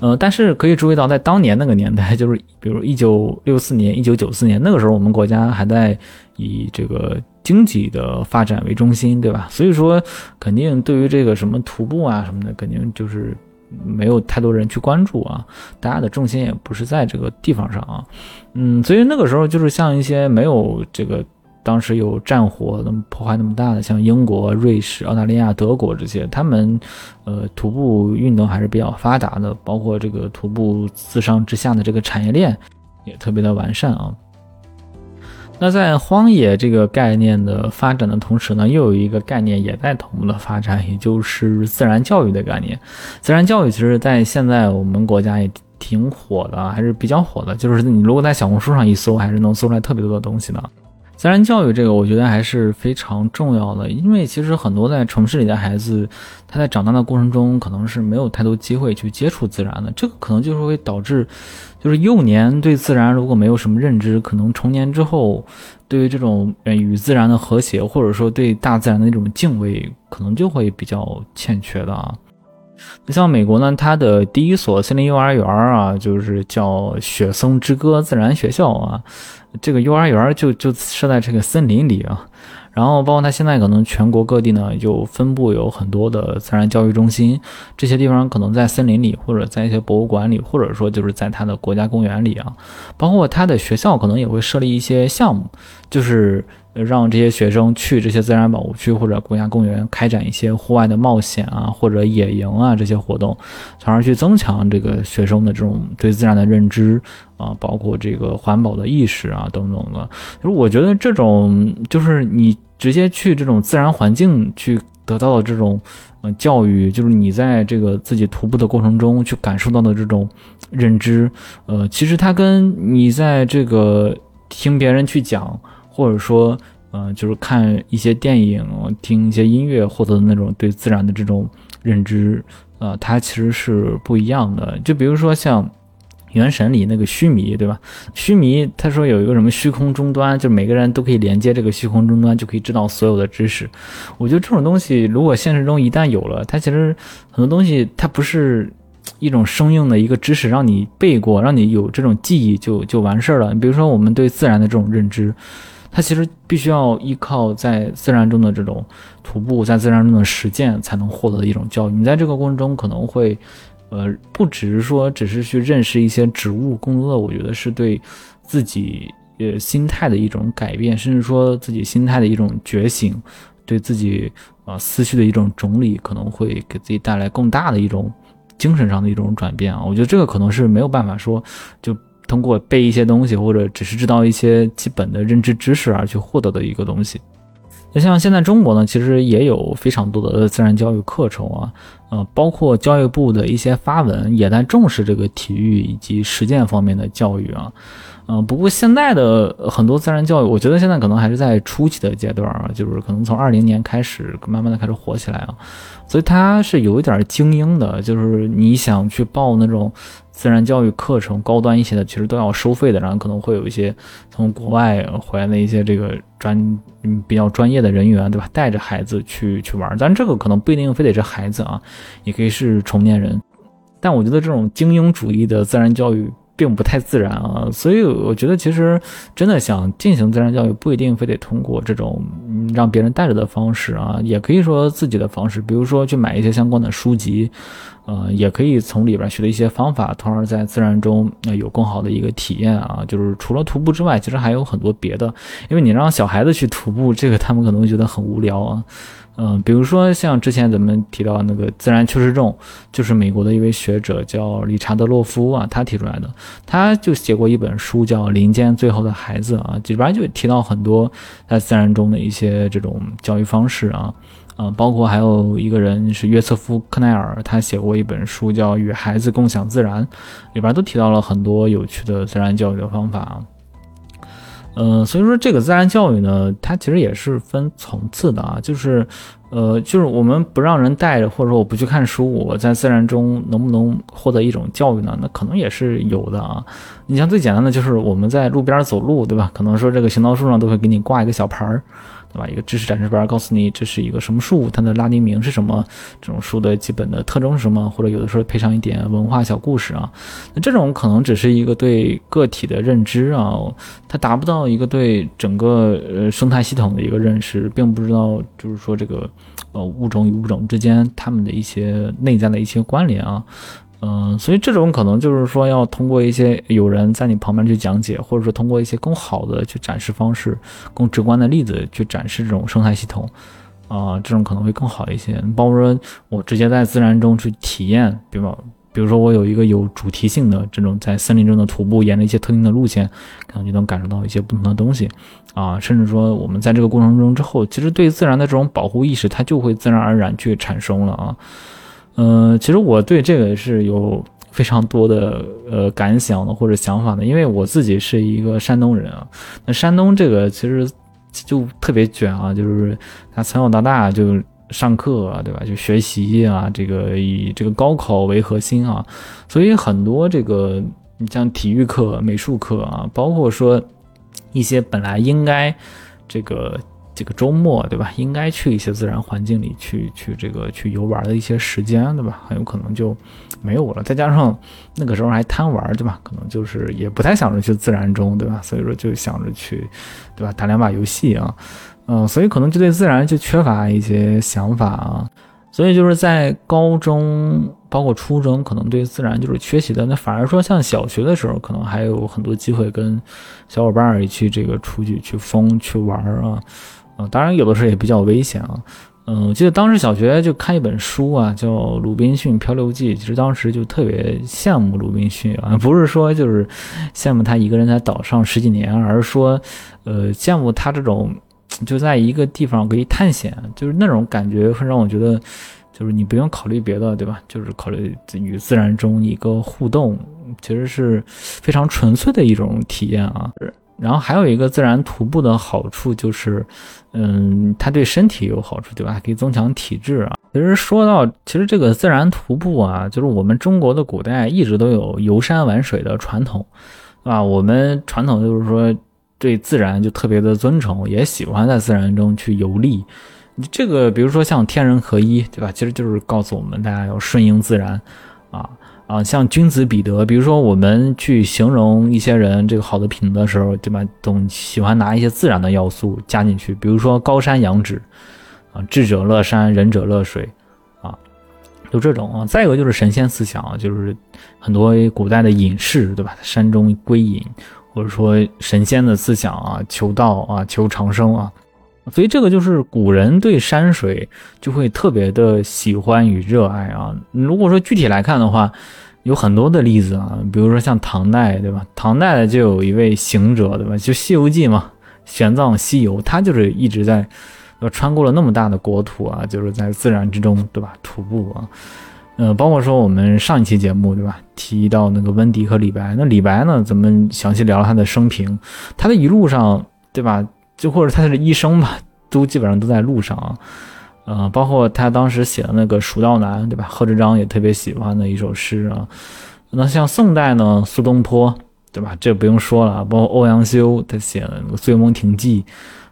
呃，但是可以注意到，在当年那个年代，就是比如一九六四年、一九九四年那个时候，我们国家还在以这个经济的发展为中心，对吧？所以说，肯定对于这个什么徒步啊什么的，肯定就是没有太多人去关注啊，大家的重心也不是在这个地方上啊。嗯，所以那个时候就是像一些没有这个。当时有战火那么破坏那么大的，像英国、瑞士、澳大利亚、德国这些，他们，呃，徒步运动还是比较发达的，包括这个徒步自上至下的这个产业链也特别的完善啊。那在荒野这个概念的发展的同时呢，又有一个概念也在同步的发展，也就是自然教育的概念。自然教育其实，在现在我们国家也挺火的，还是比较火的。就是你如果在小红书上一搜，还是能搜出来特别多的东西的。自然教育这个，我觉得还是非常重要的，因为其实很多在城市里的孩子，他在长大的过程中，可能是没有太多机会去接触自然的，这个可能就是会导致，就是幼年对自然如果没有什么认知，可能成年之后，对于这种与自然的和谐，或者说对大自然的那种敬畏，可能就会比较欠缺的啊。那像美国呢，它的第一所森林幼儿园啊，就是叫雪松之歌自然学校啊，这个幼儿园就就设在这个森林里啊。然后包括它现在可能全国各地呢，就分布有很多的自然教育中心，这些地方可能在森林里，或者在一些博物馆里，或者说就是在它的国家公园里啊。包括它的学校可能也会设立一些项目，就是让这些学生去这些自然保护区或者国家公园开展一些户外的冒险啊，或者野营啊这些活动，从而去增强这个学生的这种对自然的认知啊，包括这个环保的意识啊等等的。就是我觉得这种就是你直接去这种自然环境去得到的这种呃教育，就是你在这个自己徒步的过程中去感受到的这种认知，呃，其实它跟你在这个听别人去讲。或者说，呃，就是看一些电影、听一些音乐获得的那种对自然的这种认知，呃，它其实是不一样的。就比如说像《原神》里那个须弥，对吧？须弥他说有一个什么虚空终端，就每个人都可以连接这个虚空终端，就可以知道所有的知识。我觉得这种东西，如果现实中一旦有了，它其实很多东西它不是一种生硬的一个知识，让你背过，让你有这种记忆就就完事儿了。你比如说我们对自然的这种认知。它其实必须要依靠在自然中的这种徒步，在自然中的实践，才能获得的一种教育。你在这个过程中可能会，呃，不只是说只是去认识一些植物，更多的我觉得是对自己呃心态的一种改变，甚至说自己心态的一种觉醒，对自己啊思绪的一种整理，可能会给自己带来更大的一种精神上的一种转变啊。我觉得这个可能是没有办法说就。通过背一些东西，或者只是知道一些基本的认知知识而去获得的一个东西。那像现在中国呢，其实也有非常多的自然教育课程啊，呃，包括教育部的一些发文也在重视这个体育以及实践方面的教育啊。嗯，不过现在的很多自然教育，我觉得现在可能还是在初期的阶段啊，就是可能从二零年开始慢慢的开始火起来啊，所以它是有一点精英的，就是你想去报那种自然教育课程高端一些的，其实都要收费的，然后可能会有一些从国外回来的一些这个专嗯比较专业的人员，对吧？带着孩子去去玩，但这个可能不一定非得是孩子啊，也可以是成年人，但我觉得这种精英主义的自然教育。并不太自然啊，所以我觉得其实真的想进行自然教育，不一定非得通过这种让别人带着的方式啊，也可以说自己的方式，比如说去买一些相关的书籍，呃，也可以从里边学的一些方法，从而在自然中有更好的一个体验啊。就是除了徒步之外，其实还有很多别的，因为你让小孩子去徒步，这个他们可能会觉得很无聊啊。嗯，比如说像之前咱们提到那个自然缺失症，就是美国的一位学者叫理查德洛夫啊，他提出来的，他就写过一本书叫《林间最后的孩子》啊，里边就提到很多在自然中的一些这种教育方式啊，啊，包括还有一个人是约瑟夫克奈尔，他写过一本书叫《与孩子共享自然》，里边都提到了很多有趣的自然教育的方法啊。呃，所以说这个自然教育呢，它其实也是分层次的啊，就是，呃，就是我们不让人带着，或者说我不去看书，我在自然中能不能获得一种教育呢？那可能也是有的啊。你像最简单的，就是我们在路边走路，对吧？可能说这个行道树上都会给你挂一个小牌儿。对吧？一个知识展示板告诉你这是一个什么树，它的拉丁名是什么，这种树的基本的特征是什么，或者有的时候配上一点文化小故事啊。那这种可能只是一个对个体的认知啊，它达不到一个对整个呃生态系统的一个认识，并不知道就是说这个呃物种与物种之间它们的一些内在的一些关联啊。嗯，所以这种可能就是说，要通过一些有人在你旁边去讲解，或者说通过一些更好的去展示方式、更直观的例子去展示这种生态系统，啊，这种可能会更好一些。包括说我直接在自然中去体验，比如，比如说我有一个有主题性的这种在森林中的徒步，沿着一些特定的路线，可能就能感受到一些不同的东西，啊，甚至说我们在这个过程中之后，其实对自然的这种保护意识，它就会自然而然去产生了啊。嗯，其实我对这个是有非常多的呃感想的或者想法的，因为我自己是一个山东人啊。那山东这个其实就特别卷啊，就是他从小到大就上课啊，对吧？就学习啊，这个以这个高考为核心啊，所以很多这个你像体育课、美术课啊，包括说一些本来应该这个。这个周末，对吧？应该去一些自然环境里去，去这个去游玩的一些时间，对吧？很有可能就没有了。再加上那个时候还贪玩，对吧？可能就是也不太想着去自然中，对吧？所以说就想着去，对吧？打两把游戏啊，嗯，所以可能就对自然就缺乏一些想法啊。所以就是在高中，包括初中，可能对自然就是缺席的。那反而说，像小学的时候，可能还有很多机会跟小伙伴儿一起这个出去去疯去玩啊，当然有的时候也比较危险啊。嗯，我记得当时小学就看一本书啊，叫《鲁滨逊漂流记》，其实当时就特别羡慕鲁滨逊啊，不是说就是羡慕他一个人在岛上十几年，而是说，呃，羡慕他这种。就在一个地方可以探险，就是那种感觉会让我觉得，就是你不用考虑别的，对吧？就是考虑与自然中一个互动，其实是非常纯粹的一种体验啊。然后还有一个自然徒步的好处就是，嗯，它对身体有好处，对吧？可以增强体质啊。其实说到，其实这个自然徒步啊，就是我们中国的古代一直都有游山玩水的传统，啊，我们传统就是说。对自然就特别的尊崇，也喜欢在自然中去游历。这个比如说像天人合一，对吧？其实就是告诉我们大家要顺应自然，啊啊，像君子彼得，比如说我们去形容一些人这个好的品德的时候，对吧？总喜欢拿一些自然的要素加进去，比如说高山仰止，啊，智者乐山，仁者乐水，啊，就这种啊。再一个就是神仙思想，就是很多古代的隐士，对吧？山中归隐。或者说神仙的思想啊，求道啊，求长生啊，所以这个就是古人对山水就会特别的喜欢与热爱啊。如果说具体来看的话，有很多的例子啊，比如说像唐代，对吧？唐代的就有一位行者，对吧？就《西游记》嘛，玄奘西游，他就是一直在，呃，穿过了那么大的国土啊，就是在自然之中，对吧？徒步啊。呃，包括说我们上一期节目对吧，提到那个温迪和李白，那李白呢，咱们详细聊了他的生平，他的一路上对吧，就或者他的一生吧，都基本上都在路上。啊，呃，包括他当时写的那个《蜀道难》对吧，贺知章也特别喜欢的一首诗啊，那像宋代呢，苏东坡对吧，这不用说了，包括欧阳修他写的《醉翁亭记》。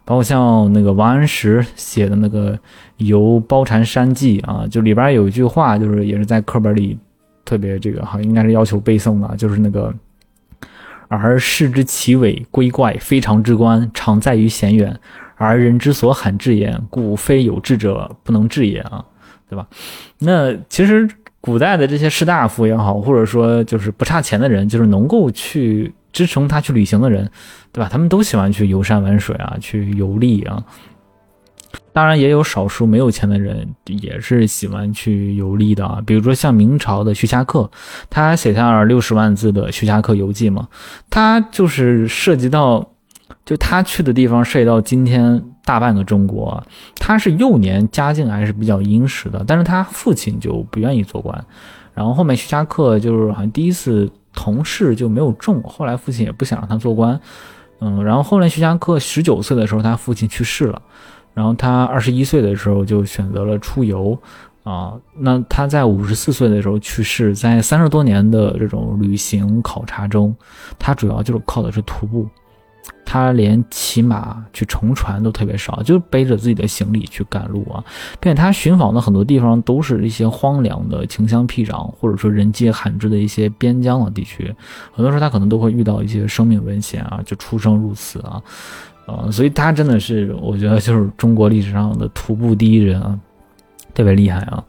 包括像那个王安石写的那个《游褒禅山记》啊，就里边有一句话，就是也是在课本里特别这个哈，应该是要求背诵的，就是那个“而视之其伟归怪，非常之观，常在于险远，而人之所罕至焉，故非有志者不能至也啊，对吧？那其实古代的这些士大夫也好，或者说就是不差钱的人，就是能够去。支撑他去旅行的人，对吧？他们都喜欢去游山玩水啊，去游历啊。当然，也有少数没有钱的人也是喜欢去游历的啊。比如说像明朝的徐霞客，他写下了六十万字的《徐霞客游记》嘛，他就是涉及到，就他去的地方涉及到今天大半个中国。他是幼年家境还是比较殷实的，但是他父亲就不愿意做官，然后后面徐霞客就是好像第一次。同事就没有中，后来父亲也不想让他做官，嗯，然后后来徐霞客十九岁的时候，他父亲去世了，然后他二十一岁的时候就选择了出游，啊，那他在五十四岁的时候去世，在三十多年的这种旅行考察中，他主要就是靠的是徒步。他连骑马去乘船都特别少，就背着自己的行李去赶路啊，并且他寻访的很多地方都是一些荒凉的、穷乡僻壤，或者说人迹罕至的一些边疆的地区。很多时候他可能都会遇到一些生命危险啊，就出生入死啊，呃，所以他真的是我觉得就是中国历史上的徒步第一人啊，特别厉害啊。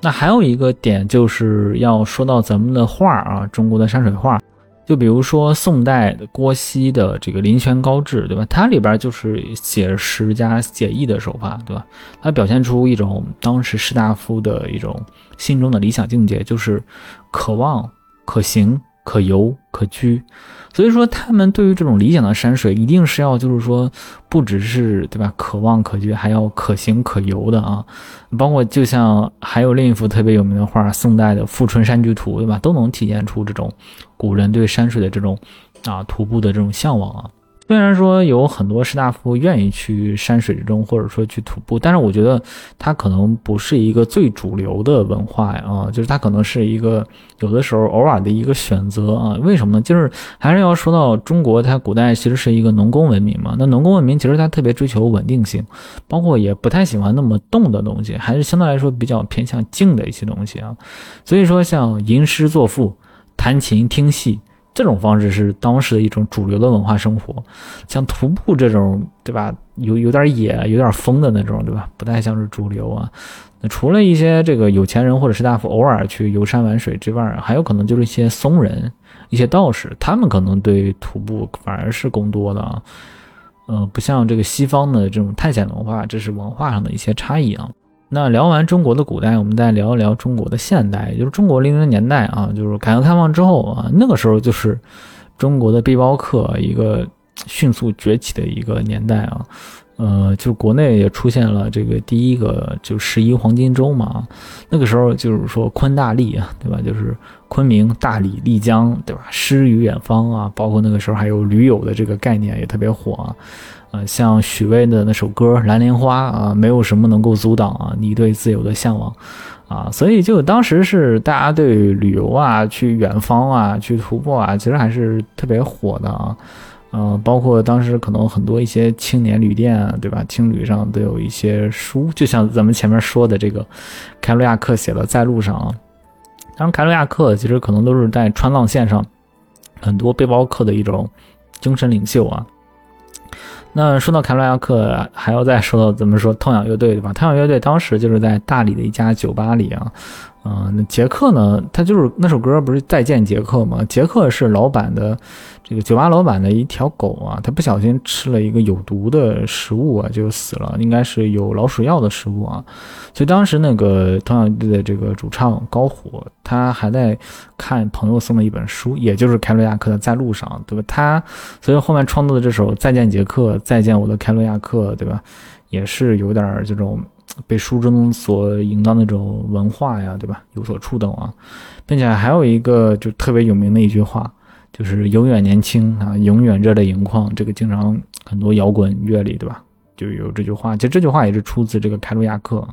那还有一个点就是要说到咱们的画啊，中国的山水画。就比如说宋代的郭熙的这个《临泉高致》，对吧？它里边就是写实加写意的手法，对吧？它表现出一种当时士大夫的一种心中的理想境界，就是渴望、可行、可游、可居。所以说，他们对于这种理想的山水，一定是要就是说，不只是对吧？可望可居，还要可行可游的啊。包括就像还有另一幅特别有名的画，宋代的《富春山居图》，对吧？都能体现出这种古人对山水的这种啊徒步的这种向往啊。虽然说有很多士大夫愿意去山水之中，或者说去徒步，但是我觉得它可能不是一个最主流的文化呀，啊，就是它可能是一个有的时候偶尔的一个选择啊。为什么呢？就是还是要说到中国，它古代其实是一个农耕文明嘛。那农耕文明其实它特别追求稳定性，包括也不太喜欢那么动的东西，还是相对来说比较偏向静的一些东西啊。所以说，像吟诗作赋、弹琴听戏。这种方式是当时的一种主流的文化生活。像徒步这种，对吧？有有点野、有点疯的那种，对吧？不太像是主流啊。那除了一些这个有钱人或者士大夫偶尔去游山玩水之外，还有可能就是一些僧人、一些道士，他们可能对徒步反而是更多的啊。呃，不像这个西方的这种探险文化，这是文化上的一些差异啊。那聊完中国的古代，我们再聊一聊中国的现代，也就是中国零零年代啊，就是改革开放之后啊，那个时候就是中国的背包客一个迅速崛起的一个年代啊。呃，就国内也出现了这个第一个就十一黄金周嘛，那个时候就是说昆大丽啊，对吧？就是昆明、大理、丽江，对吧？诗与远方啊，包括那个时候还有驴友的这个概念也特别火啊。呃，像许巍的那首歌《蓝莲花》啊，没有什么能够阻挡啊你对自由的向往啊，所以就当时是大家对旅游啊、去远方啊、去徒步啊，其实还是特别火的啊。呃，包括当时可能很多一些青年旅店啊，对吧？青旅上都有一些书，就像咱们前面说的这个凯鲁亚克写的《在路上》啊。当然，凯鲁亚克其实可能都是在川藏线上很多背包客的一种精神领袖啊。那说到凯鲁亚克，还要再说到怎么说痛仰乐队，对吧？痛仰乐队当时就是在大理的一家酒吧里啊。啊，那杰克呢？他就是那首歌不是《再见杰克》吗？杰克是老板的这个酒吧老板的一条狗啊，他不小心吃了一个有毒的食物啊，就死了，应该是有老鼠药的食物啊。所以当时那个同样的这个主唱高虎，他还在看朋友送的一本书，也就是凯罗亚克的《在路上》，对吧？他所以后面创作的这首《再见杰克》，再见我的凯罗亚克，对吧？也是有点这种。被书中所引到那种文化呀，对吧？有所触动啊，并且还有一个就特别有名的一句话，就是“永远年轻啊，永远热泪盈眶”。这个经常很多摇滚乐里，对吧？就有这句话。其实这句话也是出自这个凯鲁亚克。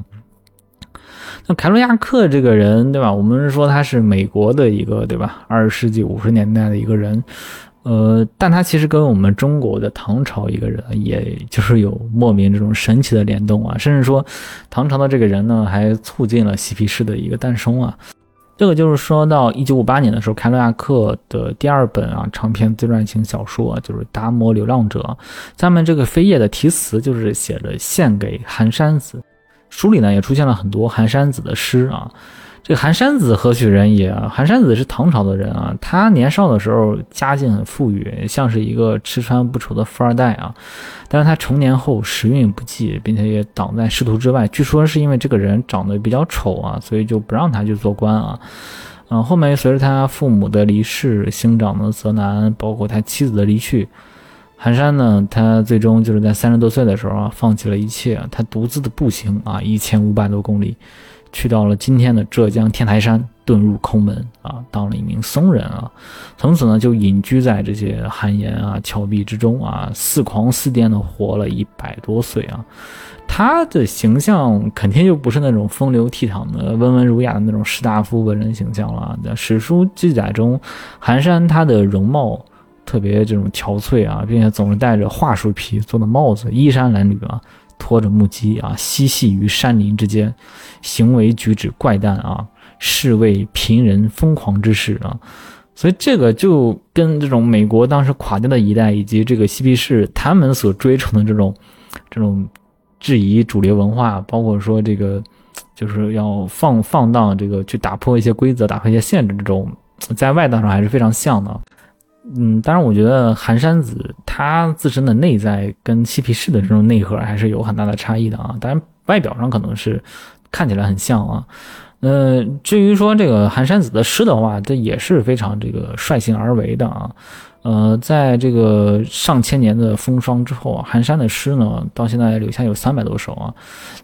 那凯鲁亚克这个人，对吧？我们说他是美国的一个，对吧？二十世纪五十年代的一个人。呃，但他其实跟我们中国的唐朝一个人，也就是有莫名这种神奇的联动啊，甚至说，唐朝的这个人呢，还促进了嬉皮士的一个诞生啊。这个就是说到一九五八年的时候，凯鲁亚克的第二本啊长篇自传型小说，就是《达摩流浪者》，下面这个扉页的题词就是写着献给寒山子，书里呢也出现了很多寒山子的诗啊。这个寒山子何许人也啊？寒山子是唐朝的人啊，他年少的时候家境很富裕，像是一个吃穿不愁的富二代啊。但是他成年后时运不济，并且也挡在仕途之外。据说是因为这个人长得比较丑啊，所以就不让他去做官啊。嗯，后面随着他父母的离世、兄长的责难，包括他妻子的离去，寒山呢，他最终就是在三十多岁的时候啊，放弃了一切，他独自的步行啊，一千五百多公里。去到了今天的浙江天台山，遁入空门啊，当了一名僧人啊，从此呢就隐居在这些寒岩啊、峭壁之中啊，似狂似癫的活了一百多岁啊。他的形象肯定就不是那种风流倜傥的、温文儒雅的那种士大夫文人形象了。在史书记载中，寒山他的容貌特别这种憔悴啊，并且总是戴着桦树皮做的帽子，衣衫褴褛啊。拖着木屐啊，嬉戏于山林之间，行为举止怪诞啊，是为贫人疯狂之事啊。所以这个就跟这种美国当时垮掉的一代，以及这个嬉皮士他们所追崇的这种这种质疑主流文化，包括说这个就是要放放荡，这个去打破一些规则，打破一些限制，这种在外道上还是非常像的。嗯，当然，我觉得寒山子他自身的内在跟嬉皮士的这种内核还是有很大的差异的啊。当然，外表上可能是看起来很像啊。呃，至于说这个寒山子的诗的话，这也是非常这个率性而为的啊。呃，在这个上千年的风霜之后啊，寒山的诗呢，到现在留下有三百多首啊。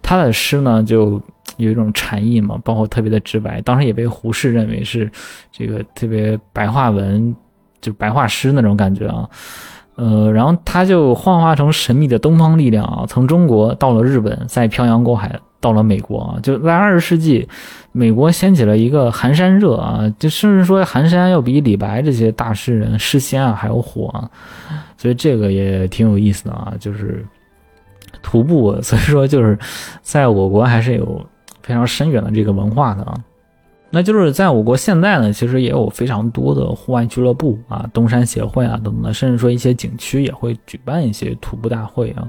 他的诗呢，就有一种禅意嘛，包括特别的直白，当时也被胡适认为是这个特别白话文。就白话诗那种感觉啊，呃，然后他就幻化成神秘的东方力量啊，从中国到了日本，再漂洋过海到了美国啊，就在二十世纪，美国掀起了一个寒山热啊，就甚至说寒山要比李白这些大诗人诗仙啊还要火啊，所以这个也挺有意思的啊，就是徒步，所以说就是在我国还是有非常深远的这个文化的啊。那就是在我国现在呢，其实也有非常多的户外俱乐部啊、登山协会啊等等，甚至说一些景区也会举办一些徒步大会啊。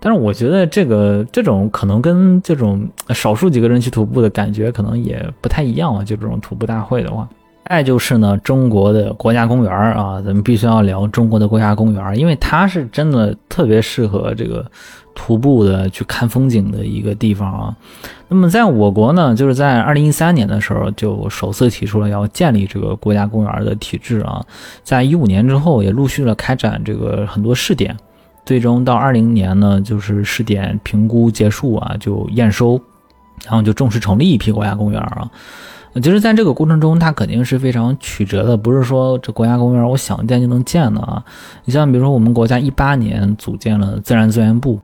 但是我觉得这个这种可能跟这种少数几个人去徒步的感觉可能也不太一样啊。就这种徒步大会的话，再就是呢，中国的国家公园啊，咱们必须要聊中国的国家公园，因为它是真的特别适合这个。徒步的去看风景的一个地方啊，那么在我国呢，就是在二零一三年的时候就首次提出了要建立这个国家公园的体制啊，在一五年之后也陆续的开展这个很多试点，最终到二零年呢，就是试点评估结束啊，就验收，然后就正式成立一批国家公园啊。其实，在这个过程中，它肯定是非常曲折的，不是说这国家公园我想建就能建的啊。你像比如说，我们国家一八年组建了自然资源部。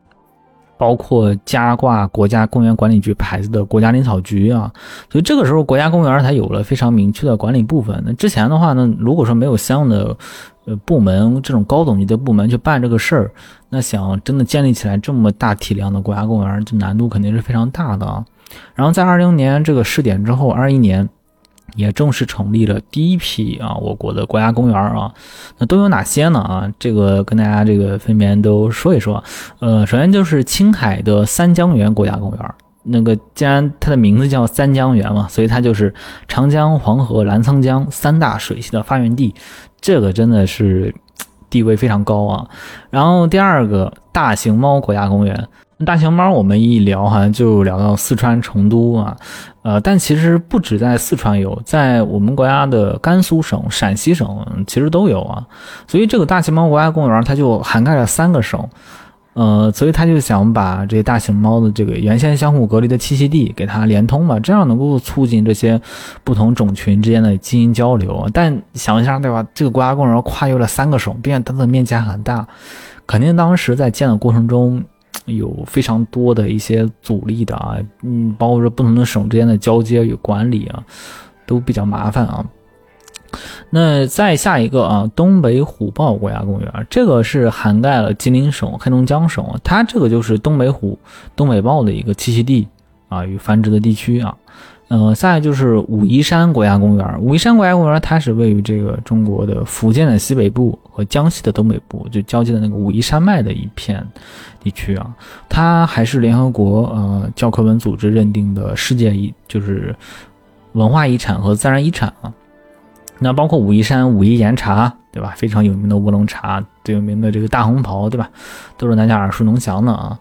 包括加挂国家公园管理局牌子的国家林草局啊，所以这个时候国家公园才有了非常明确的管理部分。那之前的话呢，如果说没有相应的呃部门这种高等级的部门去办这个事儿，那想真的建立起来这么大体量的国家公园，这难度肯定是非常大的啊。然后在二零年这个试点之后，二一年。也正式成立了第一批啊，我国的国家公园啊，那都有哪些呢？啊，这个跟大家这个分别都说一说。呃，首先就是青海的三江源国家公园，那个既然它的名字叫三江源嘛，所以它就是长江、黄河、澜沧江三大水系的发源地，这个真的是地位非常高啊。然后第二个大熊猫国家公园。大熊猫，我们一聊好像就聊到四川成都啊，呃，但其实不止在四川有，在我们国家的甘肃省、陕西省其实都有啊。所以这个大熊猫国家公园它就涵盖了三个省，呃，所以他就想把这些大熊猫的这个原先相互隔离的栖息地给它连通嘛，这样能够促进这些不同种群之间的基因交流。但想一下，对吧？这个国家公园跨越了三个省，并且它的面积还很大，肯定当时在建的过程中。有非常多的一些阻力的啊，嗯，包括说不同的省之间的交接与管理啊，都比较麻烦啊。那再下一个啊，东北虎豹国家公园，这个是涵盖了吉林省、黑龙江省，它这个就是东北虎、东北豹的一个栖息地啊与繁殖的地区啊。嗯，再就是武夷山国家公园。武夷山国家公园它是位于这个中国的福建的西北部和江西的东北部，就交界的那个武夷山脉的一片地区啊。它还是联合国呃教科文组织认定的世界遗，就是文化遗产和自然遗产啊。那包括武夷山武夷岩茶，对吧？非常有名的乌龙茶，最有名的这个大红袍，对吧？都是大家耳熟能详的啊。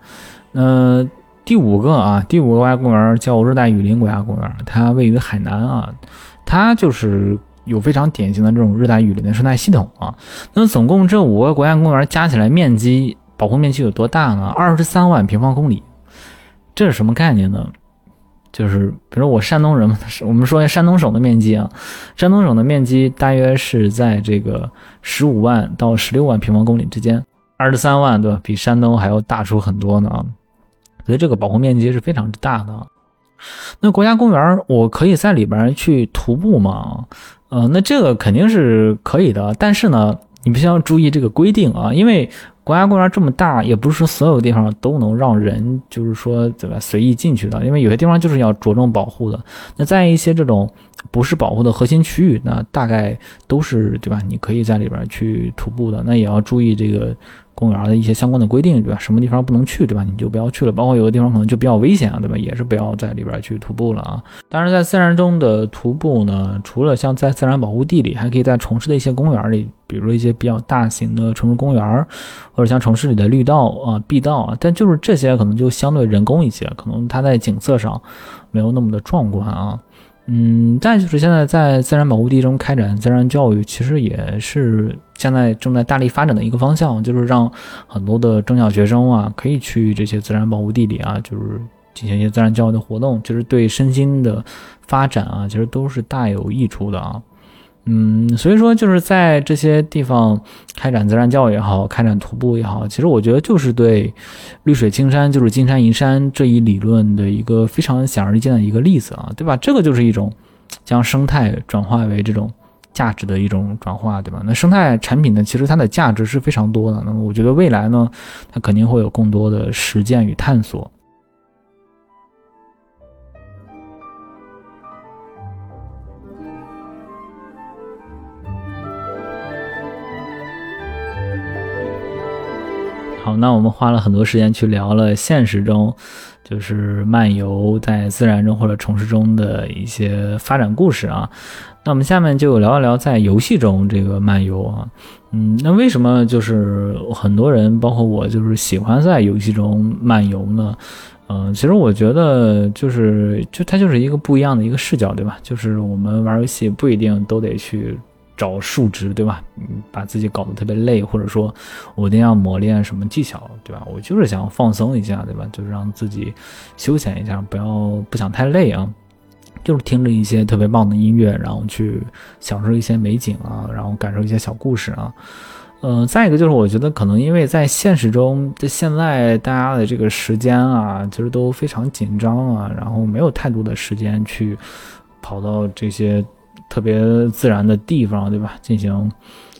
那。第五个啊，第五个国家公园叫热带雨林国家公园，它位于海南啊，它就是有非常典型的这种热带雨林的生态系统啊。那么总共这五个国家公园加起来面积保护面积有多大呢？二十三万平方公里，这是什么概念呢？就是比如我山东人嘛，我们说山东省的面积啊，山东省的面积大约是在这个十五万到十六万平方公里之间，二十三万对吧？比山东还要大出很多呢。所以这个保护面积是非常之大的。那国家公园，我可以在里边去徒步吗？嗯，那这个肯定是可以的。但是呢，你必须要注意这个规定啊，因为国家公园这么大，也不是说所有地方都能让人就是说对吧随意进去的，因为有些地方就是要着重保护的。那在一些这种不是保护的核心区域，那大概都是对吧？你可以在里边去徒步的，那也要注意这个。公园的一些相关的规定，对吧？什么地方不能去，对吧？你就不要去了。包括有的地方可能就比较危险啊，对吧？也是不要在里边去徒步了啊。当然，在自然中的徒步呢，除了像在自然保护地里，还可以在城市的一些公园里，比如一些比较大型的城市公园，或者像城市里的绿道啊、碧道啊。但就是这些可能就相对人工一些，可能它在景色上没有那么的壮观啊。嗯，再就是现在在自然保护地中开展自然教育，其实也是现在正在大力发展的一个方向，就是让很多的中小学生啊，可以去这些自然保护地里啊，就是进行一些自然教育的活动，其实对身心的发展啊，其实都是大有益处的啊。嗯，所以说就是在这些地方开展自然教育也好，开展徒步也好，其实我觉得就是对绿水青山就是金山银山这一理论的一个非常显而易见的一个例子啊，对吧？这个就是一种将生态转化为这种价值的一种转化，对吧？那生态产品呢，其实它的价值是非常多的。那么我觉得未来呢，它肯定会有更多的实践与探索。那我们花了很多时间去聊了现实中，就是漫游在自然中或者城市中的一些发展故事啊。那我们下面就聊一聊在游戏中这个漫游啊。嗯，那为什么就是很多人，包括我，就是喜欢在游戏中漫游呢？嗯，其实我觉得就是就它就是一个不一样的一个视角，对吧？就是我们玩游戏不一定都得去。找数值，对吧？嗯，把自己搞得特别累，或者说我一定要磨练什么技巧，对吧？我就是想放松一下，对吧？就是让自己休闲一下，不要不想太累啊。就是听着一些特别棒的音乐，然后去享受一些美景啊，然后感受一些小故事啊。嗯，再一个就是我觉得可能因为在现实中，在现在大家的这个时间啊，其实都非常紧张啊，然后没有太多的时间去跑到这些。特别自然的地方，对吧？进行，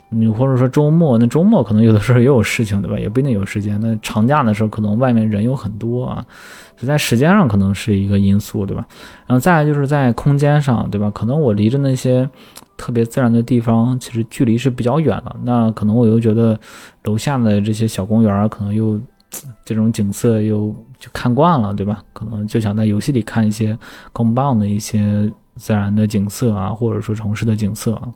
你或者说周末，那周末可能有的时候也有事情，对吧？也不一定有时间。那长假的时候，可能外面人有很多啊，就在时间上可能是一个因素，对吧？然后再来就是在空间上，对吧？可能我离着那些特别自然的地方，其实距离是比较远的。那可能我又觉得楼下的这些小公园，可能又这种景色又就看惯了，对吧？可能就想在游戏里看一些更棒的一些。自然的景色啊，或者说城市的景色啊。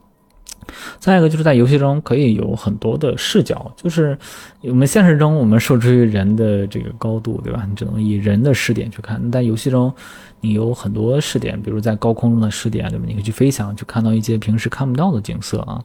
再一个就是在游戏中可以有很多的视角，就是我们现实中我们受制于人的这个高度，对吧？你只能以人的视点去看。但游戏中，你有很多视点，比如在高空中的视点，对吧？你可以去飞翔，去看到一些平时看不到的景色啊。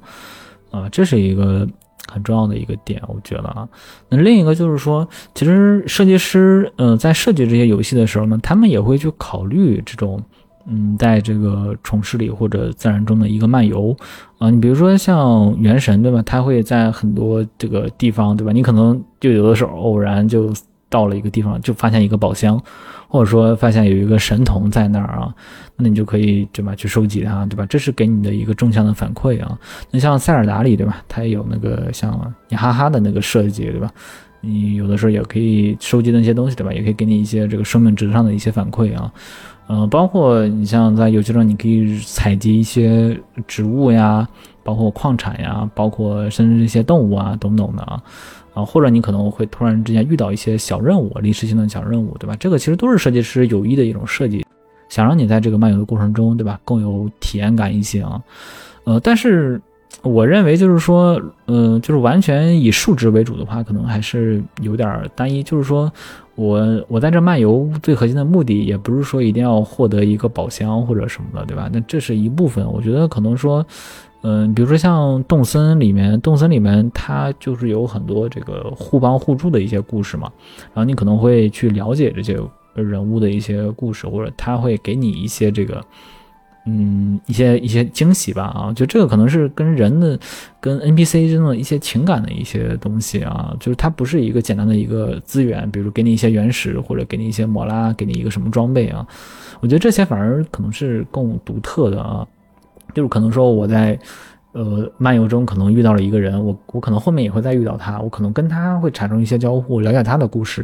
啊，这是一个很重要的一个点，我觉得啊。那另一个就是说，其实设计师，嗯，在设计这些游戏的时候呢，他们也会去考虑这种。嗯，在这个城市里或者自然中的一个漫游，啊，你比如说像原神，对吧？它会在很多这个地方，对吧？你可能就有的时候偶然就到了一个地方，就发现一个宝箱，或者说发现有一个神童在那儿啊，那你就可以对吧？去收集它，对吧？这是给你的一个正向的反馈啊。那像塞尔达里，对吧？它也有那个像雅哈哈的那个设计，对吧？你有的时候也可以收集那些东西，对吧？也可以给你一些这个生命值上的一些反馈啊。嗯，包括你像在游戏中，你可以采集一些植物呀，包括矿产呀，包括甚至一些动物啊，等等的啊，啊，或者你可能会突然之间遇到一些小任务，临时性的小任务，对吧？这个其实都是设计师有意的一种设计，想让你在这个漫游的过程中，对吧，更有体验感一些啊。呃，但是我认为就是说，嗯，就是完全以数值为主的话，可能还是有点单一，就是说。我我在这漫游最核心的目的，也不是说一定要获得一个宝箱或者什么的，对吧？那这是一部分。我觉得可能说，嗯，比如说像动森里面，动森里面它就是有很多这个互帮互助的一些故事嘛。然后你可能会去了解这些人物的一些故事，或者他会给你一些这个。嗯，一些一些惊喜吧啊，就这个可能是跟人的、跟 NPC 中的一些情感的一些东西啊，就是它不是一个简单的一个资源，比如给你一些原石或者给你一些摩拉，给你一个什么装备啊，我觉得这些反而可能是更独特的啊，就是可能说我在呃漫游中可能遇到了一个人，我我可能后面也会再遇到他，我可能跟他会产生一些交互，了解他的故事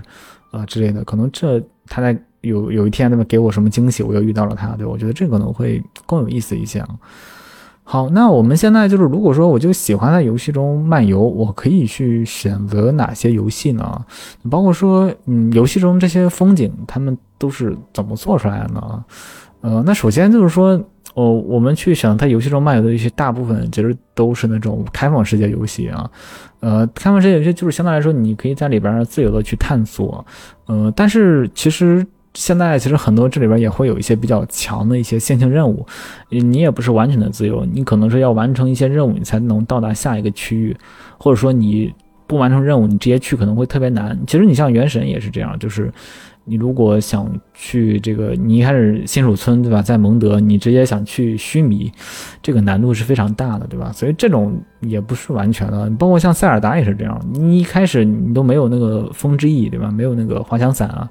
啊之类的，可能这他在。有有一天，那么给我什么惊喜，我又遇到了他，对我觉得这可能会更有意思一些啊。好，那我们现在就是，如果说我就喜欢在游戏中漫游，我可以去选择哪些游戏呢？包括说，嗯，游戏中这些风景，他们都是怎么做出来的呢？呃，那首先就是说，哦，我们去想在游戏中漫游的一些大部分，其实都是那种开放世界游戏啊。呃，开放世界游戏就是相对来说，你可以在里边自由的去探索。呃，但是其实。现在其实很多这里边也会有一些比较强的一些线性任务，你也不是完全的自由，你可能是要完成一些任务，你才能到达下一个区域，或者说你不完成任务，你直接去可能会特别难。其实你像原神也是这样，就是。你如果想去这个，你一开始新手村对吧，在蒙德，你直接想去须弥，这个难度是非常大的，对吧？所以这种也不是完全的，包括像塞尔达也是这样，你一开始你都没有那个风之翼，对吧？没有那个滑翔伞啊，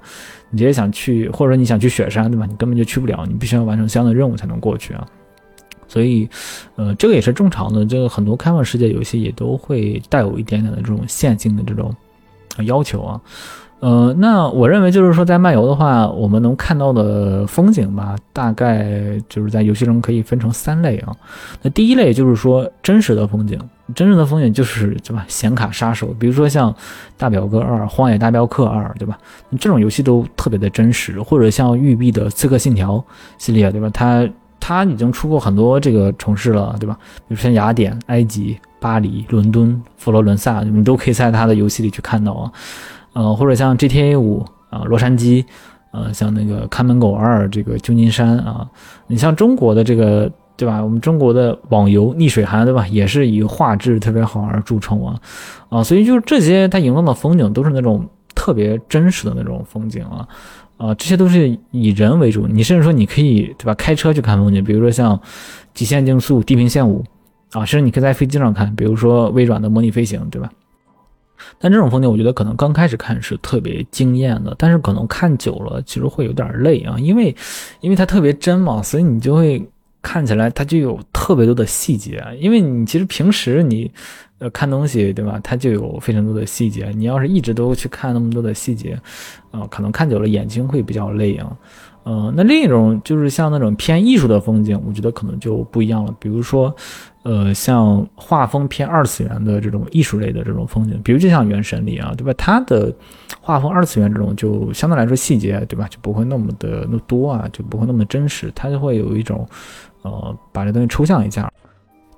你直接想去，或者说你想去雪山，对吧？你根本就去不了，你必须要完成相应的任务才能过去啊。所以，呃，这个也是正常的，这个很多开放世界游戏也都会带有一点点的这种线性的这种要求啊。呃，那我认为就是说，在漫游的话，我们能看到的风景吧，大概就是在游戏中可以分成三类啊。那第一类就是说真实的风景真正的风景就是对吧？显卡杀手，比如说像《大表哥二》《荒野大镖客二》，对吧？这种游戏都特别的真实，或者像育碧的《刺客信条》系列，对吧？它它已经出过很多这个城市了，对吧？比如像雅典、埃及、巴黎、伦敦、佛罗伦萨，你都可以在它的游戏里去看到啊。呃，或者像 GTA 五啊，洛杉矶，呃，像那个看门狗二，这个旧金山啊，你像中国的这个。对吧？我们中国的网游《逆水寒》，对吧？也是以画质特别好而著称啊，啊，所以就是这些它营造的风景都是那种特别真实的那种风景啊，啊，这些都是以人为主。你甚至说你可以对吧？开车去看风景，比如说像《极限竞速：地平线五》啊，甚至你可以在飞机上看，比如说微软的模拟飞行，对吧？但这种风景，我觉得可能刚开始看是特别惊艳的，但是可能看久了其实会有点累啊，因为因为它特别真嘛，所以你就会。看起来它就有特别多的细节，因为你其实平时你，呃，看东西对吧？它就有非常多的细节。你要是一直都去看那么多的细节，啊，可能看久了眼睛会比较累啊。嗯，那另一种就是像那种偏艺术的风景，我觉得可能就不一样了。比如说，呃，像画风偏二次元的这种艺术类的这种风景，比如就像《原神》里啊，对吧？它的画风二次元这种就相对来说细节对吧，就不会那么的那么多啊，就不会那么真实，它就会有一种。呃，把这东西抽象一下。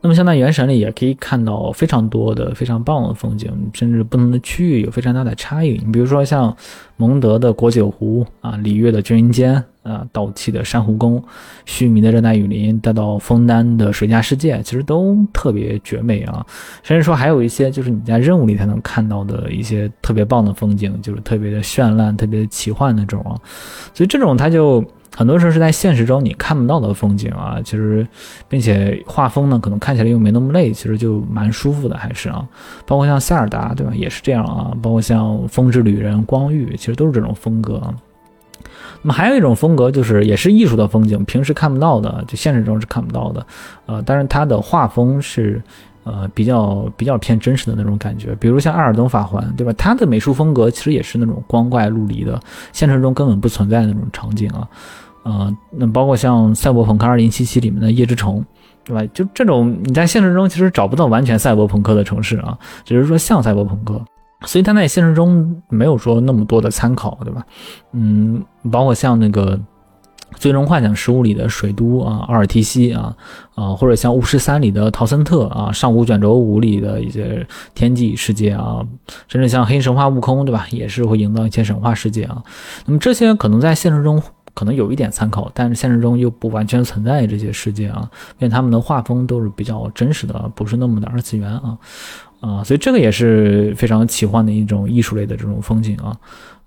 那么，像在《原神》里也可以看到非常多的非常棒的风景，甚至不同的区域有非常大的差异。你比如说像蒙德的国酒湖啊，里约的军营间啊，岛气的珊瑚宫，须弥的热带雨林，再到枫丹的水下世界，其实都特别绝美啊。甚至说还有一些就是你在任务里才能看到的一些特别棒的风景，就是特别的绚烂、特别的奇幻那种啊。所以这种它就。很多时候是在现实中你看不到的风景啊，其实，并且画风呢，可能看起来又没那么累，其实就蛮舒服的，还是啊。包括像塞尔达，对吧，也是这样啊。包括像《风之旅人》《光遇》，其实都是这种风格。那么还有一种风格，就是也是艺术的风景，平时看不到的，就现实中是看不到的。呃，但是它的画风是，呃，比较比较偏真实的那种感觉。比如像《艾尔登法环》，对吧？它的美术风格其实也是那种光怪陆离的，现实中根本不存在的那种场景啊。呃，那包括像《赛博朋克2077》里面的夜之城，对吧？就这种你在现实中其实找不到完全赛博朋克的城市啊，只是说像赛博朋克，所以它在现实中没有说那么多的参考，对吧？嗯，包括像那个《最终幻想十五》里的水都啊，阿尔提西啊，啊，或者像《巫师三》里的陶森特啊，《上古卷轴五》里的一些天际世界啊，甚至像《黑神话：悟空》，对吧？也是会营造一些神话世界啊。那么这些可能在现实中。可能有一点参考，但是现实中又不完全存在这些世界啊，因为他们的画风都是比较真实的，不是那么的二次元啊，啊，所以这个也是非常奇幻的一种艺术类的这种风景啊，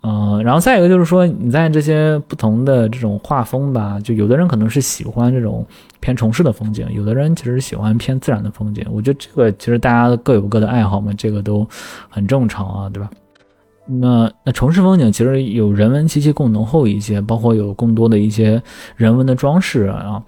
嗯，然后再一个就是说，你在这些不同的这种画风吧，就有的人可能是喜欢这种偏城市的风景，有的人其实喜欢偏自然的风景，我觉得这个其实大家各有各的爱好嘛，这个都很正常啊，对吧？那那城市风景其实有人文气息更浓厚一些，包括有更多的一些人文的装饰啊。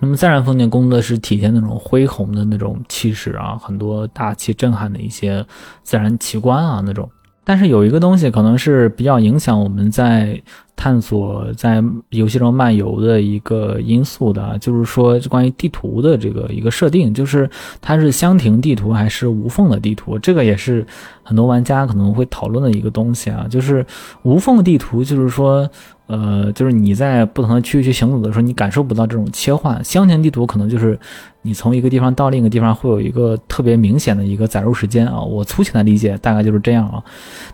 那么自然风景更多的是体现那种恢宏的那种气势啊，很多大气震撼的一些自然奇观啊那种。但是有一个东西可能是比较影响我们在探索在游戏中漫游的一个因素的，就是说关于地图的这个一个设定，就是它是箱庭地图还是无缝的地图，这个也是很多玩家可能会讨论的一个东西啊。就是无缝地图，就是说。呃，就是你在不同的区域去行走的时候，你感受不到这种切换。箱庭地图可能就是你从一个地方到另一个地方会有一个特别明显的一个载入时间啊。我粗浅的理解大概就是这样啊。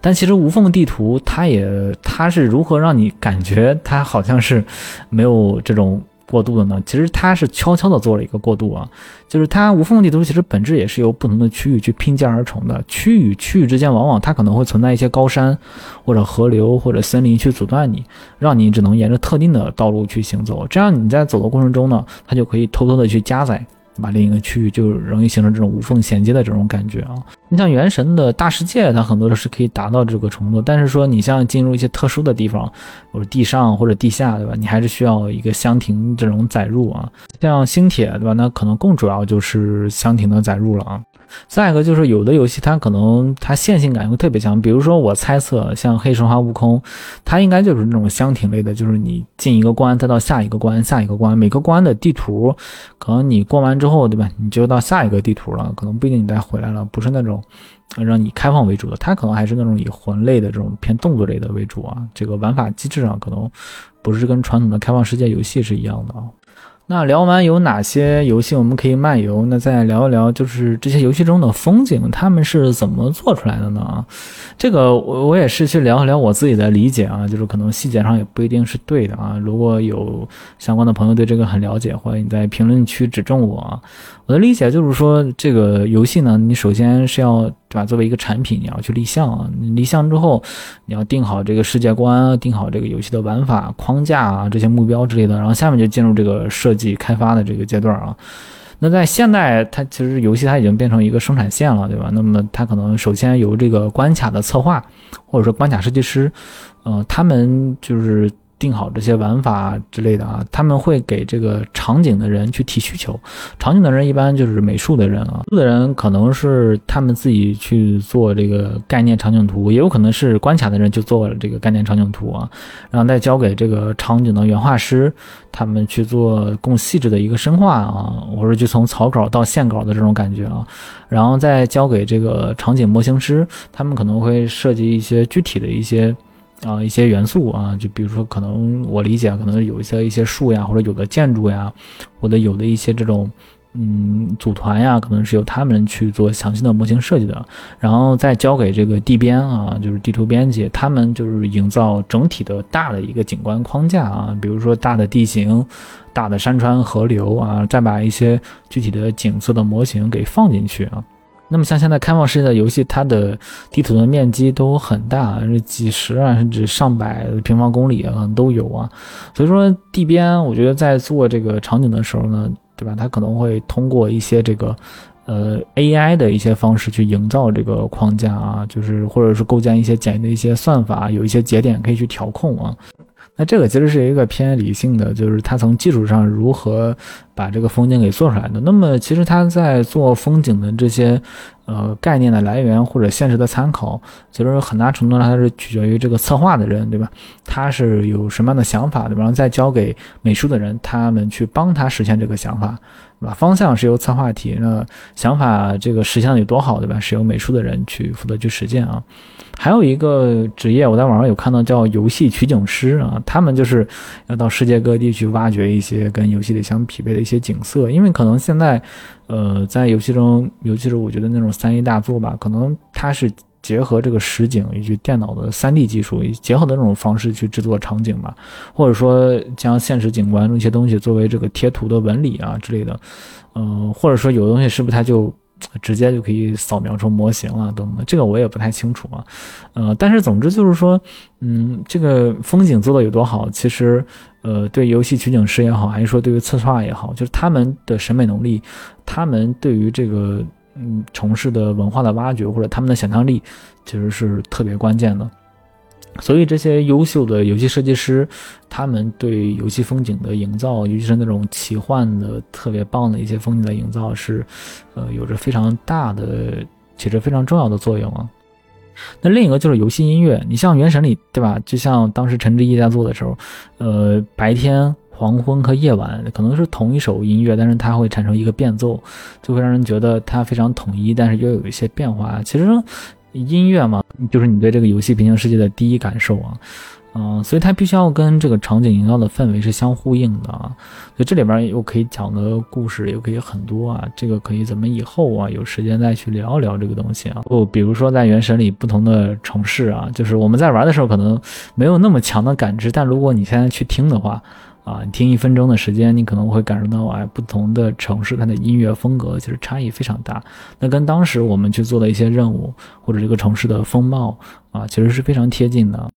但其实无缝地图它也它是如何让你感觉它好像是没有这种。过渡的呢，其实它是悄悄的做了一个过渡啊，就是它无缝地图其实本质也是由不同的区域去拼接而成的，区域区域之间往往它可能会存在一些高山或者河流或者森林去阻断你，让你只能沿着特定的道路去行走，这样你在走的过程中呢，它就可以偷偷的去加载。把另一个区域就容易形成这种无缝衔接的这种感觉啊！你像原神的大世界，它很多都是可以达到这个程度，但是说你像进入一些特殊的地方，或者地上或者地下，对吧？你还是需要一个箱庭这种载入啊。像星铁，对吧？那可能更主要就是箱庭的载入了啊。再一个就是有的游戏它可能它线性感会特别强，比如说我猜测像《黑神话：悟空》，它应该就是那种箱庭类的，就是你进一个关再到下一个关，下一个关，每个关的地图可能你过完之后，对吧？你就到下一个地图了，可能不一定你再回来了，不是那种让你开放为主的，它可能还是那种以魂类的这种偏动作类的为主啊。这个玩法机制上可能不是跟传统的开放世界游戏是一样的啊。那聊完有哪些游戏我们可以漫游？那再聊一聊，就是这些游戏中的风景，他们是怎么做出来的呢？这个我我也是去聊一聊我自己的理解啊，就是可能细节上也不一定是对的啊。如果有相关的朋友对这个很了解，欢迎你在评论区指正我。我的理解就是说，这个游戏呢，你首先是要对吧？作为一个产品，你要去立项啊。立项之后，你要定好这个世界观，定好这个游戏的玩法框架啊，这些目标之类的。然后下面就进入这个设计开发的这个阶段啊。那在现代，它其实游戏它已经变成一个生产线了，对吧？那么它可能首先由这个关卡的策划，或者说关卡设计师，呃，他们就是。定好这些玩法之类的啊，他们会给这个场景的人去提需求。场景的人一般就是美术的人啊，术的人可能是他们自己去做这个概念场景图，也有可能是关卡的人就做了这个概念场景图啊，然后再交给这个场景的原画师，他们去做更细致的一个深化啊，或者就从草稿到线稿的这种感觉啊，然后再交给这个场景模型师，他们可能会设计一些具体的一些。啊，一些元素啊，就比如说，可能我理解，可能有一些一些树呀，或者有的建筑呀，或者有的一些这种，嗯，组团呀，可能是由他们去做详细的模型设计的，然后再交给这个地编啊，就是地图编辑，他们就是营造整体的大的一个景观框架啊，比如说大的地形、大的山川河流啊，再把一些具体的景色的模型给放进去啊。那么像现在开放世界的游戏，它的地图的面积都很大，是几十啊，甚至上百平方公里啊，都有啊。所以说，地边我觉得在做这个场景的时候呢，对吧？它可能会通过一些这个，呃，AI 的一些方式去营造这个框架啊，就是或者是构建一些简易的一些算法，有一些节点可以去调控啊。那这个其实是一个偏理性的，就是他从技术上如何把这个风景给做出来的。那么其实他在做风景的这些，呃，概念的来源或者现实的参考，其实很大程度上它是取决于这个策划的人，对吧？他是有什么样的想法，对吧？然后再交给美术的人，他们去帮他实现这个想法，对吧？方向是由策划提，那想法这个实现的有多好，对吧？是由美术的人去负责去实践啊。还有一个职业，我在网上有看到叫游戏取景师啊，他们就是要到世界各地去挖掘一些跟游戏里相匹配的一些景色，因为可能现在，呃，在游戏中，尤其是我觉得那种三 A 大作吧，可能它是结合这个实景以及电脑的三 D 技术结合的那种方式去制作场景吧，或者说将现实景观那些东西作为这个贴图的纹理啊之类的，嗯，或者说有的东西是不是它就。直接就可以扫描出模型了，等等，这个我也不太清楚啊。呃，但是总之就是说，嗯，这个风景做的有多好，其实，呃，对游戏取景师也好，还是说对于策划也好，就是他们的审美能力，他们对于这个嗯城市的文化的挖掘，或者他们的想象力，其实是特别关键的。所以这些优秀的游戏设计师，他们对游戏风景的营造，尤其是那种奇幻的、特别棒的一些风景的营造，是，呃，有着非常大的、起着非常重要的作用啊。那另一个就是游戏音乐，你像《原神》里，对吧？就像当时陈志毅在做的时候，呃，白天、黄昏和夜晚可能是同一首音乐，但是它会产生一个变奏，就会让人觉得它非常统一，但是又有一些变化。其实。音乐嘛，就是你对这个游戏平行世界的第一感受啊，嗯，所以它必须要跟这个场景营造的氛围是相呼应的啊。所以这里边又可以讲的故事又可以很多啊，这个可以咱们以后啊有时间再去聊一聊这个东西啊。哦，比如说在原神里不同的城市啊，就是我们在玩的时候可能没有那么强的感知，但如果你现在去听的话。啊，你听一分钟的时间，你可能会感受到哎，不同的城市它的音乐风格其实差异非常大。那跟当时我们去做的一些任务或者这个城市的风貌啊，其实是非常贴近的。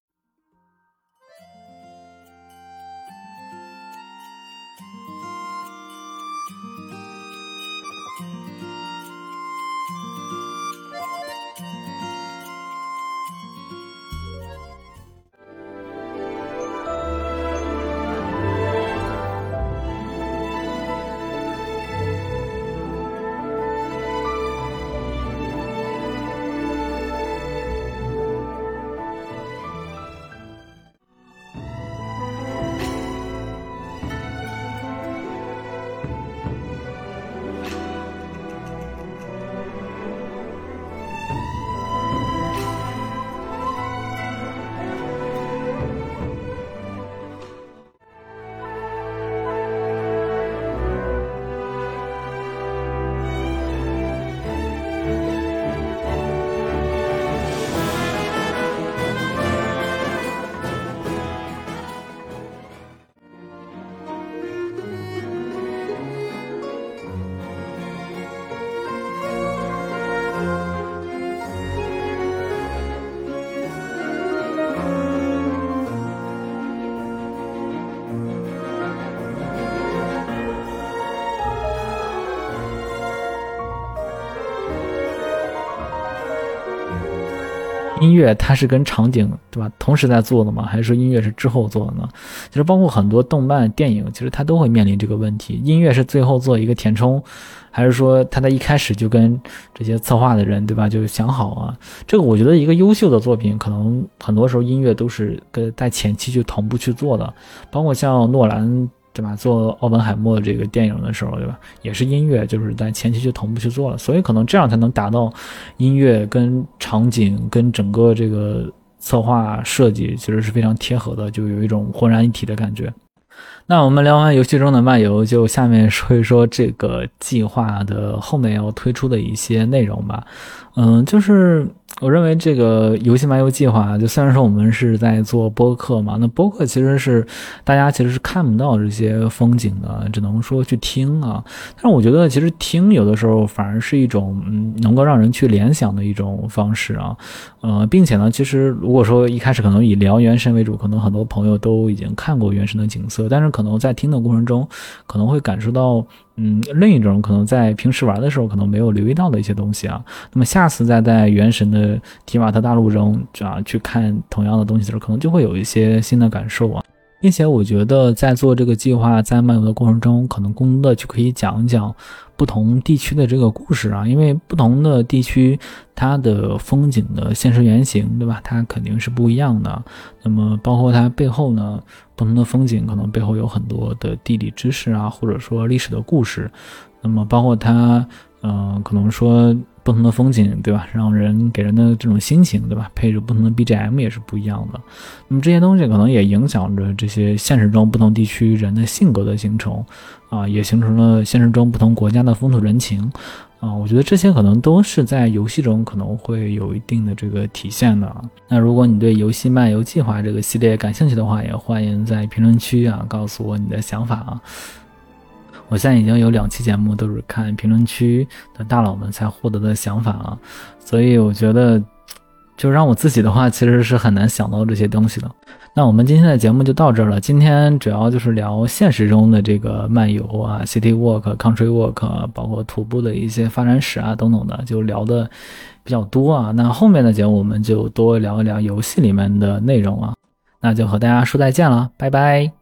音乐它是跟场景对吧同时在做的吗？还是说音乐是之后做的呢？其实包括很多动漫电影，其实它都会面临这个问题：音乐是最后做一个填充，还是说它在一开始就跟这些策划的人对吧就想好啊？这个我觉得一个优秀的作品，可能很多时候音乐都是跟在前期就同步去做的，包括像诺兰。对吧？做奥本海默这个电影的时候，对吧？也是音乐，就是在前期就同步去做了，所以可能这样才能达到音乐跟场景跟整个这个策划设计其实是非常贴合的，就有一种浑然一体的感觉。那我们聊完游戏中的漫游，就下面说一说这个计划的后面要推出的一些内容吧。嗯，就是。我认为这个游戏漫游计划，就虽然说我们是在做播客嘛，那播客其实是大家其实是看不到这些风景的，只能说去听啊。但是我觉得其实听有的时候反而是一种嗯，能够让人去联想的一种方式啊。呃，并且呢，其实如果说一开始可能以聊原神为主，可能很多朋友都已经看过原神的景色，但是可能在听的过程中，可能会感受到。嗯，另一种可能在平时玩的时候可能没有留意到的一些东西啊，那么下次再在原神的提瓦特大陆中啊去看同样的东西的时候，可能就会有一些新的感受啊。并且我觉得在做这个计划，在漫游的过程中，可能更多的就可以讲一讲不同地区的这个故事啊，因为不同的地区它的风景的现实原型，对吧？它肯定是不一样的。那么包括它背后呢，不同的风景可能背后有很多的地理知识啊，或者说历史的故事。那么包括它，嗯，可能说。不同的风景，对吧？让人给人的这种心情，对吧？配着不同的 BGM 也是不一样的。那么这些东西可能也影响着这些现实中不同地区人的性格的形成，啊，也形成了现实中不同国家的风土人情，啊，我觉得这些可能都是在游戏中可能会有一定的这个体现的。那如果你对游戏漫游计划这个系列感兴趣的话，也欢迎在评论区啊告诉我你的想法啊。我现在已经有两期节目都是看评论区的大佬们才获得的想法啊，所以我觉得，就让我自己的话，其实是很难想到这些东西的。那我们今天的节目就到这儿了。今天主要就是聊现实中的这个漫游啊，city walk、country walk，包括徒步的一些发展史啊等等的，就聊的比较多啊。那后面的节目我们就多聊一聊游戏里面的内容啊。那就和大家说再见了，拜拜。